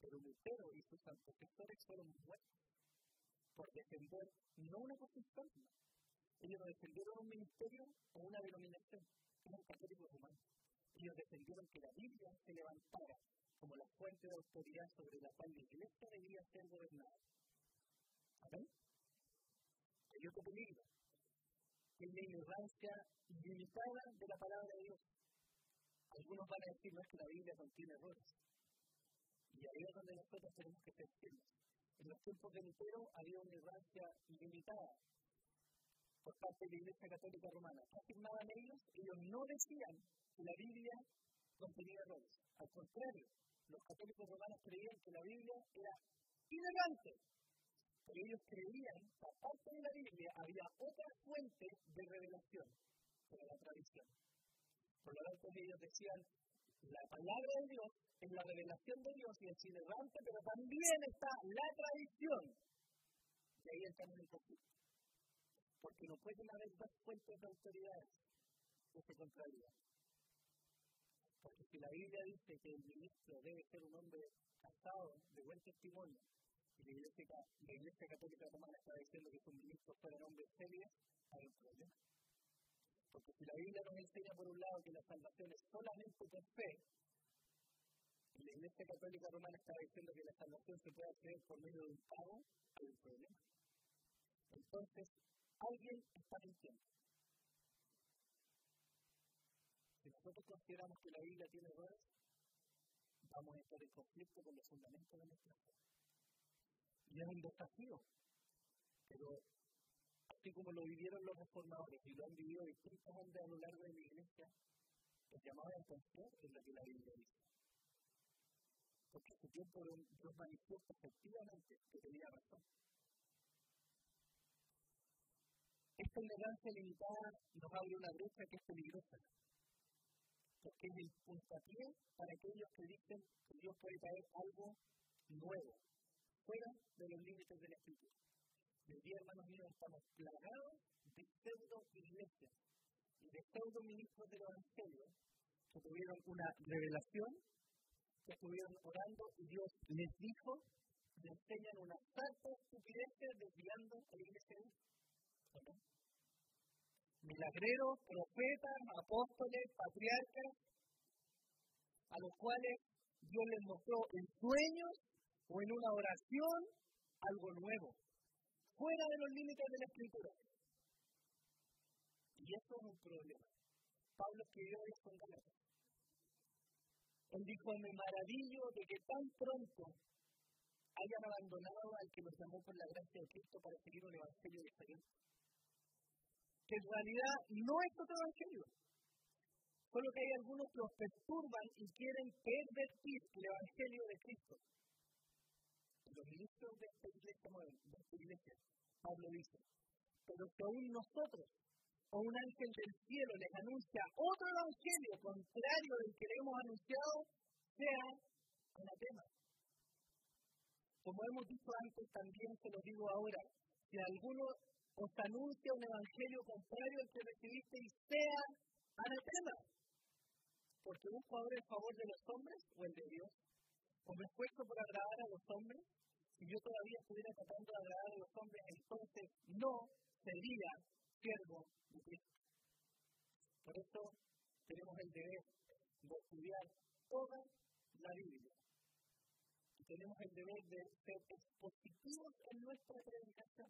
Pero Lutero y sus antecesores fueron muertos por defender no una posición, ellos no defendieron un ministerio o una denominación, eran católicos romanos ellos defendieron que la Biblia se levantara como la fuente de autoridad sobre la cual la iglesia debía ser gobernada. ¿Amén? Hay otro peligro, es la ignorancia limitada de la palabra de Dios. Algunos van a decir, no es que la Biblia contiene errores. Y ahí es donde nosotros tenemos que ser firmes. En los tiempos de Lutero había una ignorancia ilimitada por parte de la Iglesia Católica Romana. ¿Qué afirmaban ellos? Ellos no decían que la Biblia contenía errores. Al contrario, los católicos romanos creían que la Biblia era inerrante. Pero ellos creían que aparte de la Biblia había otra fuente de revelación, que era la tradición. Por lo tanto, ellos decían, la palabra de Dios es la revelación de Dios y es inerrante, pero también está la tradición. Y ahí estamos en conflicto. Porque no pueden haber dos fuentes de autoridades que se contradigan. La Biblia dice que el ministro debe ser un hombre casado, de buen testimonio, y la Iglesia, Católica Romana está diciendo que su ministro fuera un hombre serio, hay un problema. Porque si la Biblia nos enseña por un lado que la salvación es solamente por fe, y la Iglesia Católica Romana está diciendo que la salvación se puede hacer por medio de un pago, hay un problema. Entonces, alguien está mintiendo. Si nosotros consideramos que la Biblia tiene errores, vamos a estar en conflicto con los fundamentos de nuestra fe. Y es un desafío, pero así como lo vivieron los reformadores y lo han vivido distintos hombres a lo largo de la iglesia, el llamado a confiar en lo que la Biblia dice. Porque su tiempo Dios manifiesta efectivamente que tenía razón. Esta ignorancia limitada nos abre una brecha que es peligrosa, porque es el puntapié para aquellos que dicen que Dios puede traer algo nuevo, fuera de los límites de la Escritura. Hoy día, hermanos míos, estamos plagados de pseudo iglesias y de pseudo ministros del Evangelio que tuvieron una revelación, que estuvieron orando y Dios les dijo, le enseñan una santa estupidez desviando a la iglesia Dios. Milagreros, profetas, apóstoles, patriarcas, a los cuales Dios les mostró en sueños o en una oración algo nuevo, fuera de los límites de la escritura. Y eso es un problema. Pablo escribió eso en Galatas. Él dijo, me maravillo de que tan pronto hayan abandonado al que los llamó por la gracia de Cristo para seguir un evangelio diferente. Que en realidad no es otro evangelio. Solo que hay algunos que los perturban y quieren pervertir el evangelio de Cristo. Los ministros de esta iglesia, de esta iglesia, Pablo dice, pero que aún nosotros o un ángel del cielo les anuncia otro evangelio contrario del que le hemos anunciado, sea anatema. Como hemos dicho antes, también se lo digo ahora, si alguno os anuncia un evangelio contrario al que recibiste y sea anatema. Porque busco ahora el favor de los hombres o el de Dios. O me esfuerzo por agradar a los hombres. Si yo todavía estuviera tratando de agradar a los hombres, entonces no sería siervo de Cristo. Por eso tenemos el deber de estudiar toda la Biblia. Y tenemos el deber de ser expositivos en nuestra predicación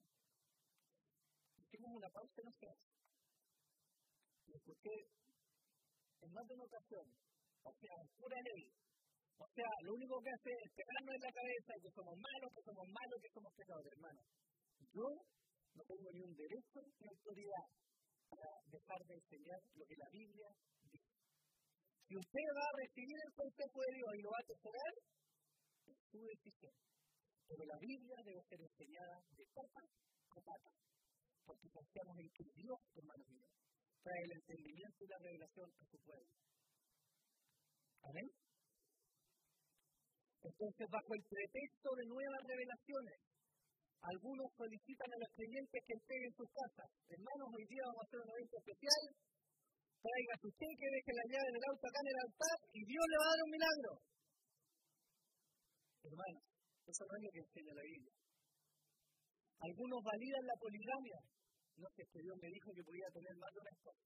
hicimos una pausa en nuestra Y escuché en más de una ocasión, o sea, pura ley. O sea, lo único que hace es pegarnos en la cabeza que somos malos, que somos malos, que somos pecadores, hermano. Yo no tengo ni un derecho ni autoridad para dejar de enseñar lo que la Biblia dice. Si usted va a recibir el consejo de Dios y lo va a atesorar, es su decisión. Pero la Biblia debe ser enseñada de pata a pata porque confiamos en que Dios, hermanos míos, trae el entendimiento y la revelación a su pueblo. Amén. Entonces, bajo el pretexto de nuevas revelaciones, algunos solicitan a los creyentes que entreguen sus casas. Hermanos, hoy día vamos a hacer un evento especial. Traiga su cheque, deje la llave del auto acá en el altar y Dios le va a dar un milagro. Hermanos, eso no es lo que enseña la Biblia. Algunos validan la poligamia no es que Dios me dijo que podía tener más de una esposa.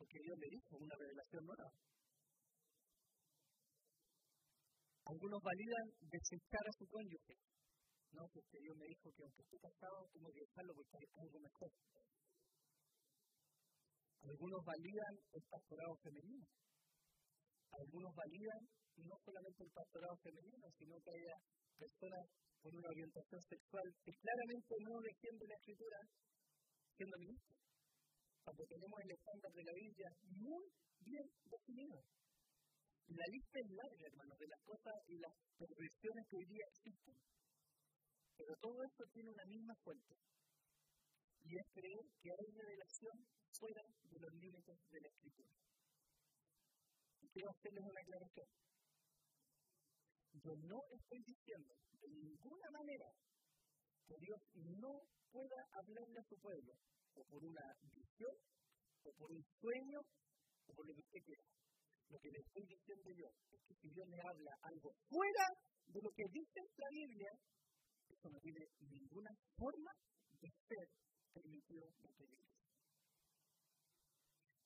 Porque Dios me dijo una revelación nueva. Algunos validan desechar a su cónyuge. No, porque Dios me dijo que aunque esté casado, tengo que dejarlo porque hay algo mejor. Algunos validan el pastorado femenino. Algunos validan no solamente el pastorado femenino, sino que haya personas con una orientación sexual que claramente no defiende la escritura siendo ministro. Cuando tenemos el estándar de la Biblia muy bien definido. Y la lista es larga, hermanos, de las cosas y las perversiones que hoy día existen. Pero todo esto tiene una misma fuente. Y es creer que hay revelación fuera de los límites de la escritura. quiero hacerles una aclaración. Yo no estoy diciendo de ninguna manera que Dios no pueda hablarle a su pueblo, o por una visión, o por un sueño, o por lo que usted quiera. Lo que le estoy diciendo yo es que si Dios le habla algo fuera de lo que dice la Biblia, eso no tiene ninguna forma de ser permitido de la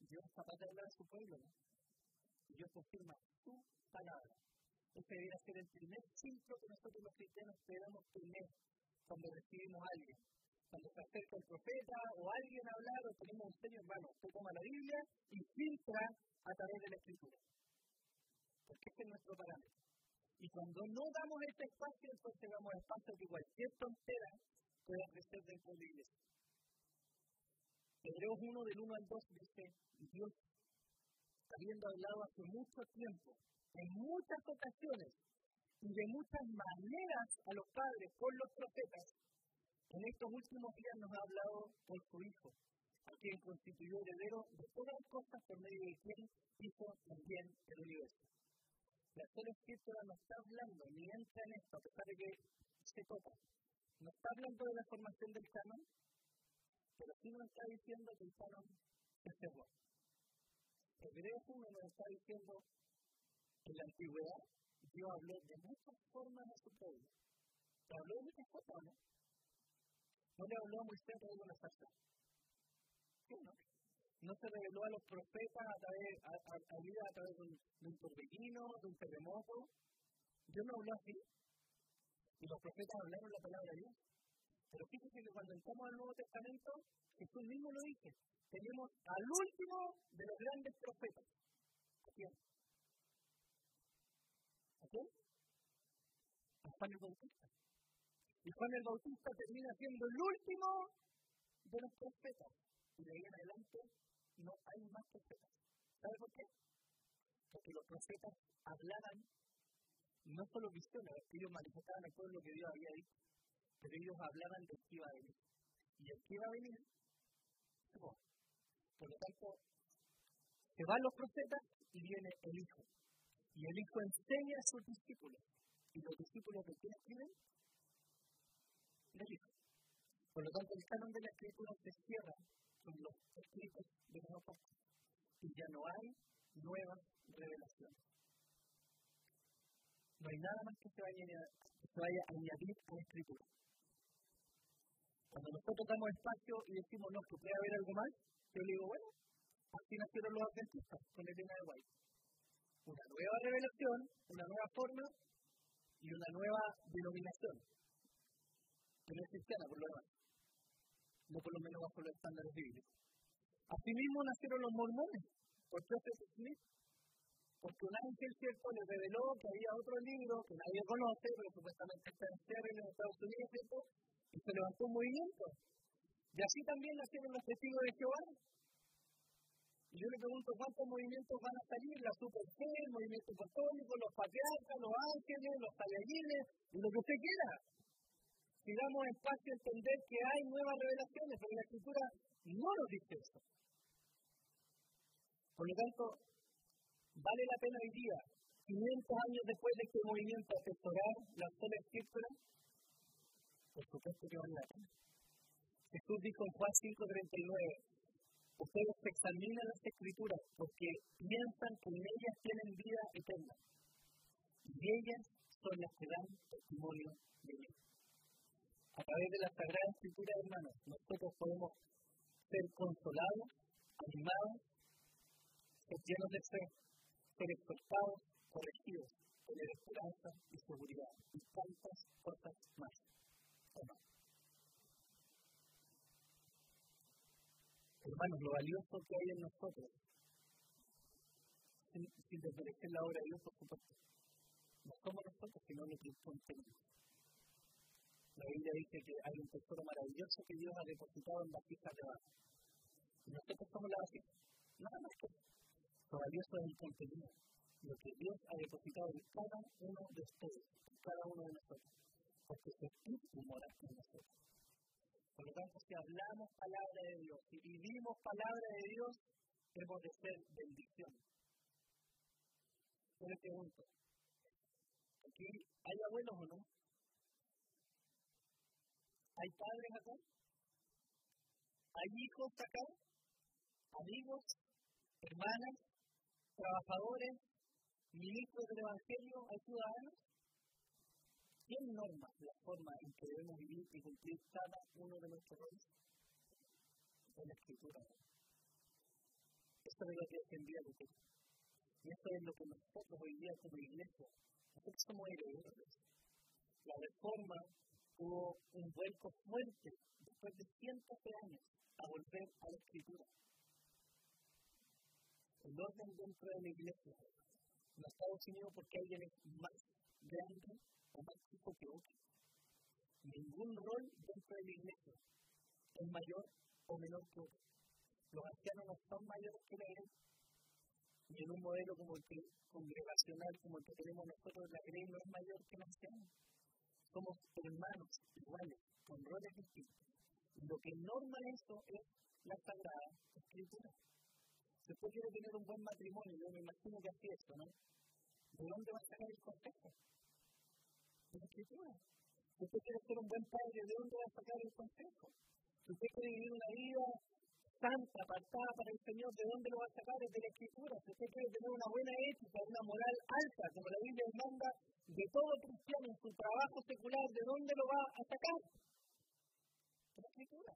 Dios es capaz de hablar a su pueblo, ¿no? Y Dios confirma su palabra. Ese debería ser el primer símbolo que nosotros los cristianos debemos tener cuando recibimos a alguien. Cuando se acerca el profeta o alguien a hablar o tenemos un señor hermano, usted toma la Biblia y filtra a través de la Escritura. Porque ese es nuestro parámetro. Y cuando no damos este espacio, entonces damos espacio a que cualquier tontera pueda crecer dentro de la iglesia. Hebreos 1 del 1 al 2 dice, Dios, habiendo hablado hace mucho tiempo, en muchas ocasiones y de muchas maneras a los padres por los profetas, en estos últimos días nos ha hablado por su Hijo, a quien constituyó heredero de todas las cosas por medio de quien hizo también el universo. La sola escritura no está hablando, ni entra en esto, a pesar de que se toca. No está hablando de la formación del canon, pero sí nos está diciendo que el canon se cerró. Hebreos 1 nos está diciendo en la antigüedad Dios habló de muchas formas a su pueblo. ¿Te habló de muchas formas, no? ¿No le habló a Moisés a través de una zarza? ¿Sí no? ¿No se reveló a los profetas a través, a, a, a, a través de un, de torbellino, de un terremoto? Dios no habló así. Y los profetas hablaron la palabra de Dios. Pero fíjense que cuando entramos al Nuevo Testamento, Jesús mismo lo dice. Tenemos al último de los grandes profetas. ¿A quién? ¿A? A Juan el Bautista. Y Juan el Bautista termina siendo el último de los profetas. Y de ahí en adelante no hay más profetas. ¿Sabe por qué? Porque los profetas hablaban no solo visiones, ellos manifestaban al pueblo lo que Dios había dicho, pero ellos hablaban de que iba a venir. Y el que iba a venir. Por lo tanto, se van los profetas y viene el Hijo. Y el Hijo enseña a sus discípulos. ¿Y los discípulos de quién escriben? Del Hijo. Por lo tanto, el canon de la escritura se cierra con los escritos de los apóstoles. Y ya no hay nuevas revelaciones. No hay nada más que se vaya, que se a añadir a la escritura. Cuando nosotros damos espacio y decimos, no, que puede haber algo más, yo le digo, bueno, así nacieron los adventistas con el tema de White. Una nueva revelación, una nueva forma y una nueva denominación. No es cristiana, por lo demás. No por lo menos bajo los estándares bíblicos. Asimismo nacieron los mormones, por Joseph Smith, porque un ángel cierto le reveló que había otro libro que nadie conoce, pero supuestamente está en Seattle, en Estados Unidos, ¿cierto? y se levantó un movimiento. Y así también nacieron los testigos de Jehová. Y yo le pregunto cuántos movimientos van a salir, la super el movimiento católico, los patriarcas, los ángeles, los tallarines, y lo que usted quiera. Si damos espacio a entender que hay nuevas revelaciones, pero la escritura no nos dice eso. Por lo tanto, vale la pena hoy día, 500 años después de este movimiento, asesorar la sola escritura por supuesto que vale la pena. Jesús dijo en Juan 5:39, ustedes examinan las escrituras porque piensan que en ellas tienen vida eterna. Y ellas son las que dan testimonio de mí. A través de la Sagrada Escritura, hermanos, nosotros podemos ser consolados, animados, ser llenos de fe, ser exhortados, corregidos, tener esperanza y seguridad y tantas cosas más. Hermanos, lo valioso que hay en nosotros, sin, sin desmerecer la obra de Dios, por supuesto, no somos nosotros, sino lo que tenemos. La Biblia dice que hay un tesoro maravilloso que Dios ha depositado en vasijas de barro. Y nosotros somos la vasija. Nada más que lo valioso es el contenido. Lo que Dios ha depositado en cada uno de ustedes, en cada uno de nosotros porque su espíritu mora en nosotros. Por lo tanto, si hablamos palabra de Dios, si vivimos palabra de Dios, hemos de ser bendición. Yo pregunto, ¿aquí hay abuelos o no? ¿Hay padres acá? ¿Hay hijos acá? ¿Amigos? ¿Hermanas? ¿Trabajadores? ¿Ministros del Evangelio? ¿Hay ciudadanos? ¿Quién norma la forma en que debemos vivir y cumplir cada uno de nuestros roles? Es la Escritura. Esto es lo que defendía Lutero. Y esto es lo que nosotros hoy día como iglesia, nosotros somos herederos. La reforma tuvo un vuelco fuerte después de cientos de años a volver a la escritura. El orden dentro de la iglesia no está definido porque alguien es más grande o más chico que otro. Ningún rol dentro de la iglesia es mayor o menor que otro. Los ancianos no son mayores que la iglesia. Y en un modelo como el que, congregacional como el que tenemos nosotros, la iglesia no es mayor que el anciano somos hermanos iguales, con roles distintos. Lo que norma eso es la Sagrada Escritura. Usted quiere tener un buen matrimonio, yo me imagino que así esto, ¿no? ¿De dónde va a sacar el consejo? De la Escritura. Usted quiere ser un buen padre, ¿de dónde va a sacar el consejo? Si usted quiere vivir una vida santa, apartada para el Señor, ¿de dónde lo va a sacar? Es de la Escritura. Si usted quiere tener una buena ética, una moral alta, como la Biblia manda, de todo cristiano en su trabajo secular, ¿de dónde lo va a sacar? De la Escritura.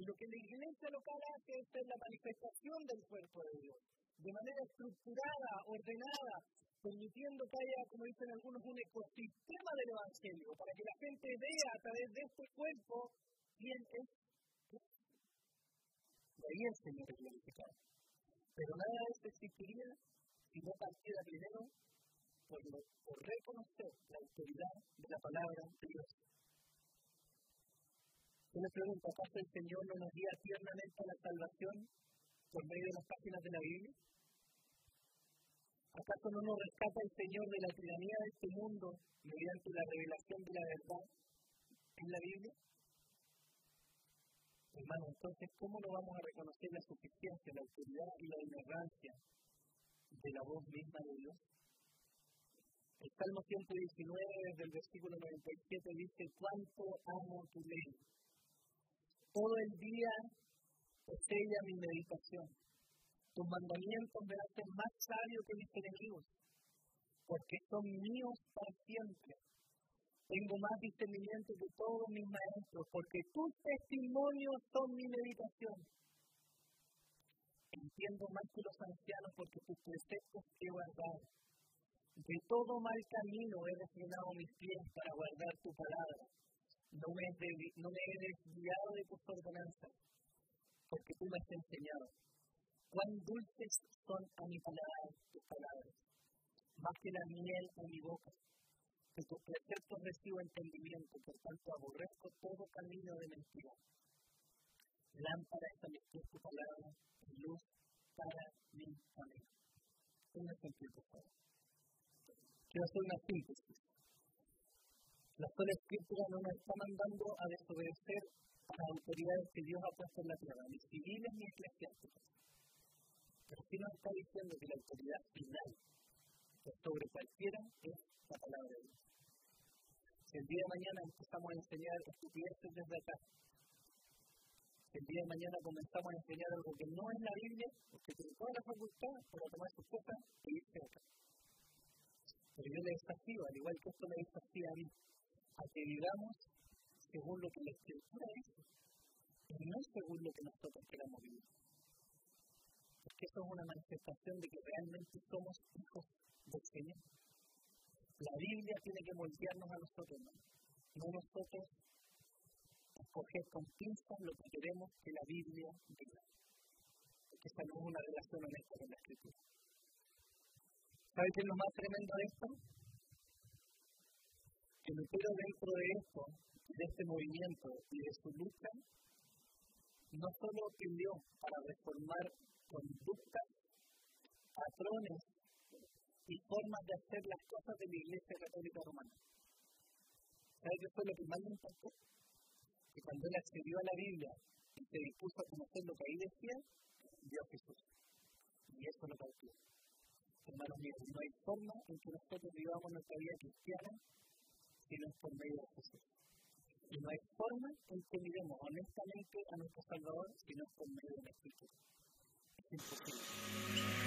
Y lo que la iglesia local hace es la manifestación del cuerpo de Dios, de manera estructurada, ordenada, permitiendo que haya, como dicen algunos, un ecosistema del Evangelio, para que la gente vea a través de este cuerpo quién es de ahí el Señor es glorificado. Pero nada de esto existiría si no partiera primero por, por reconocer la autoridad de la palabra de Dios. Yo le pregunto, ¿acaso el Señor no nos guía tiernamente a la salvación por medio de las páginas de la Biblia? ¿Acaso no nos rescata el Señor de la tiranía de este mundo mediante la revelación de la verdad en la Biblia? Hermano, entonces, ¿cómo no vamos a reconocer la suficiencia, la autoridad y la inerrancia de la voz misma de Dios? El Salmo 119, desde el versículo 97, dice, ¿cuánto amo tu ley? Todo el día es ella mi meditación. Tus mandamientos me hacen más sabio que mis enemigos, porque son míos para siempre tengo más discernimiento que todos mis maestros, porque tus testimonios son mi meditación. Entiendo más que los ancianos, porque tus preceptos he guardado. De todo mal camino he refrenado mis pies para guardar tu palabra. No me, no me he desviado de tus ordenanzas, porque tú me has enseñado. Cuán dulces son a mi palabra tus palabras, más que la miel a mi boca que tus preceptos recibo entendimiento, por tanto aborrezco todo camino de mentira. Lámpara es a mis pies tu palabra, luz para mi camino. Un ejemplo, por favor. Quiero hacer una síntesis. La sola escritura no nos está mandando a desobedecer a las autoridades que Dios ha puesto en la tierra, ni civiles ni eclesiásticas. Pero sí nos está diciendo que la autoridad final, sobre cualquiera, es la palabra de Dios el día de mañana empezamos a enseñar estupideces desde acá, si el día de mañana comenzamos a enseñar algo que no es la Biblia, porque tiene toda la facultad para tomar sus cosas y irse acá. Pero yo le desafío, al igual que esto me desafía a mí, a que vivamos según lo que la Escritura dice, y no según lo que nosotros queramos vivir. Porque eso es una manifestación de que realmente somos hijos del Señor. La Biblia tiene que moldearnos a nosotros, ¿no? No nosotros escoger con pinzas lo que queremos que la Biblia diga. Porque esa no es una relación honesta con la Escritura. ¿Sabe qué es lo más tremendo de esto? Que Lutero dentro de esto, de este movimiento y de su lucha, no solo pidió para reformar conductas, patrones y formas de hacer las cosas de la Iglesia Católica Romana. ¿Sabe qué fue lo que más me impactó? Que cuando él accedió a la Biblia y se dispuso a conocer lo que ahí decía, vio a Jesús. Y eso lo partió. hermanos míos, no hay forma en que nosotros vivamos nuestra vida cristiana si no es por medio de Jesús. Y no hay forma en que miremos honestamente a nuestro Salvador si no es por medio de la. Es imposible.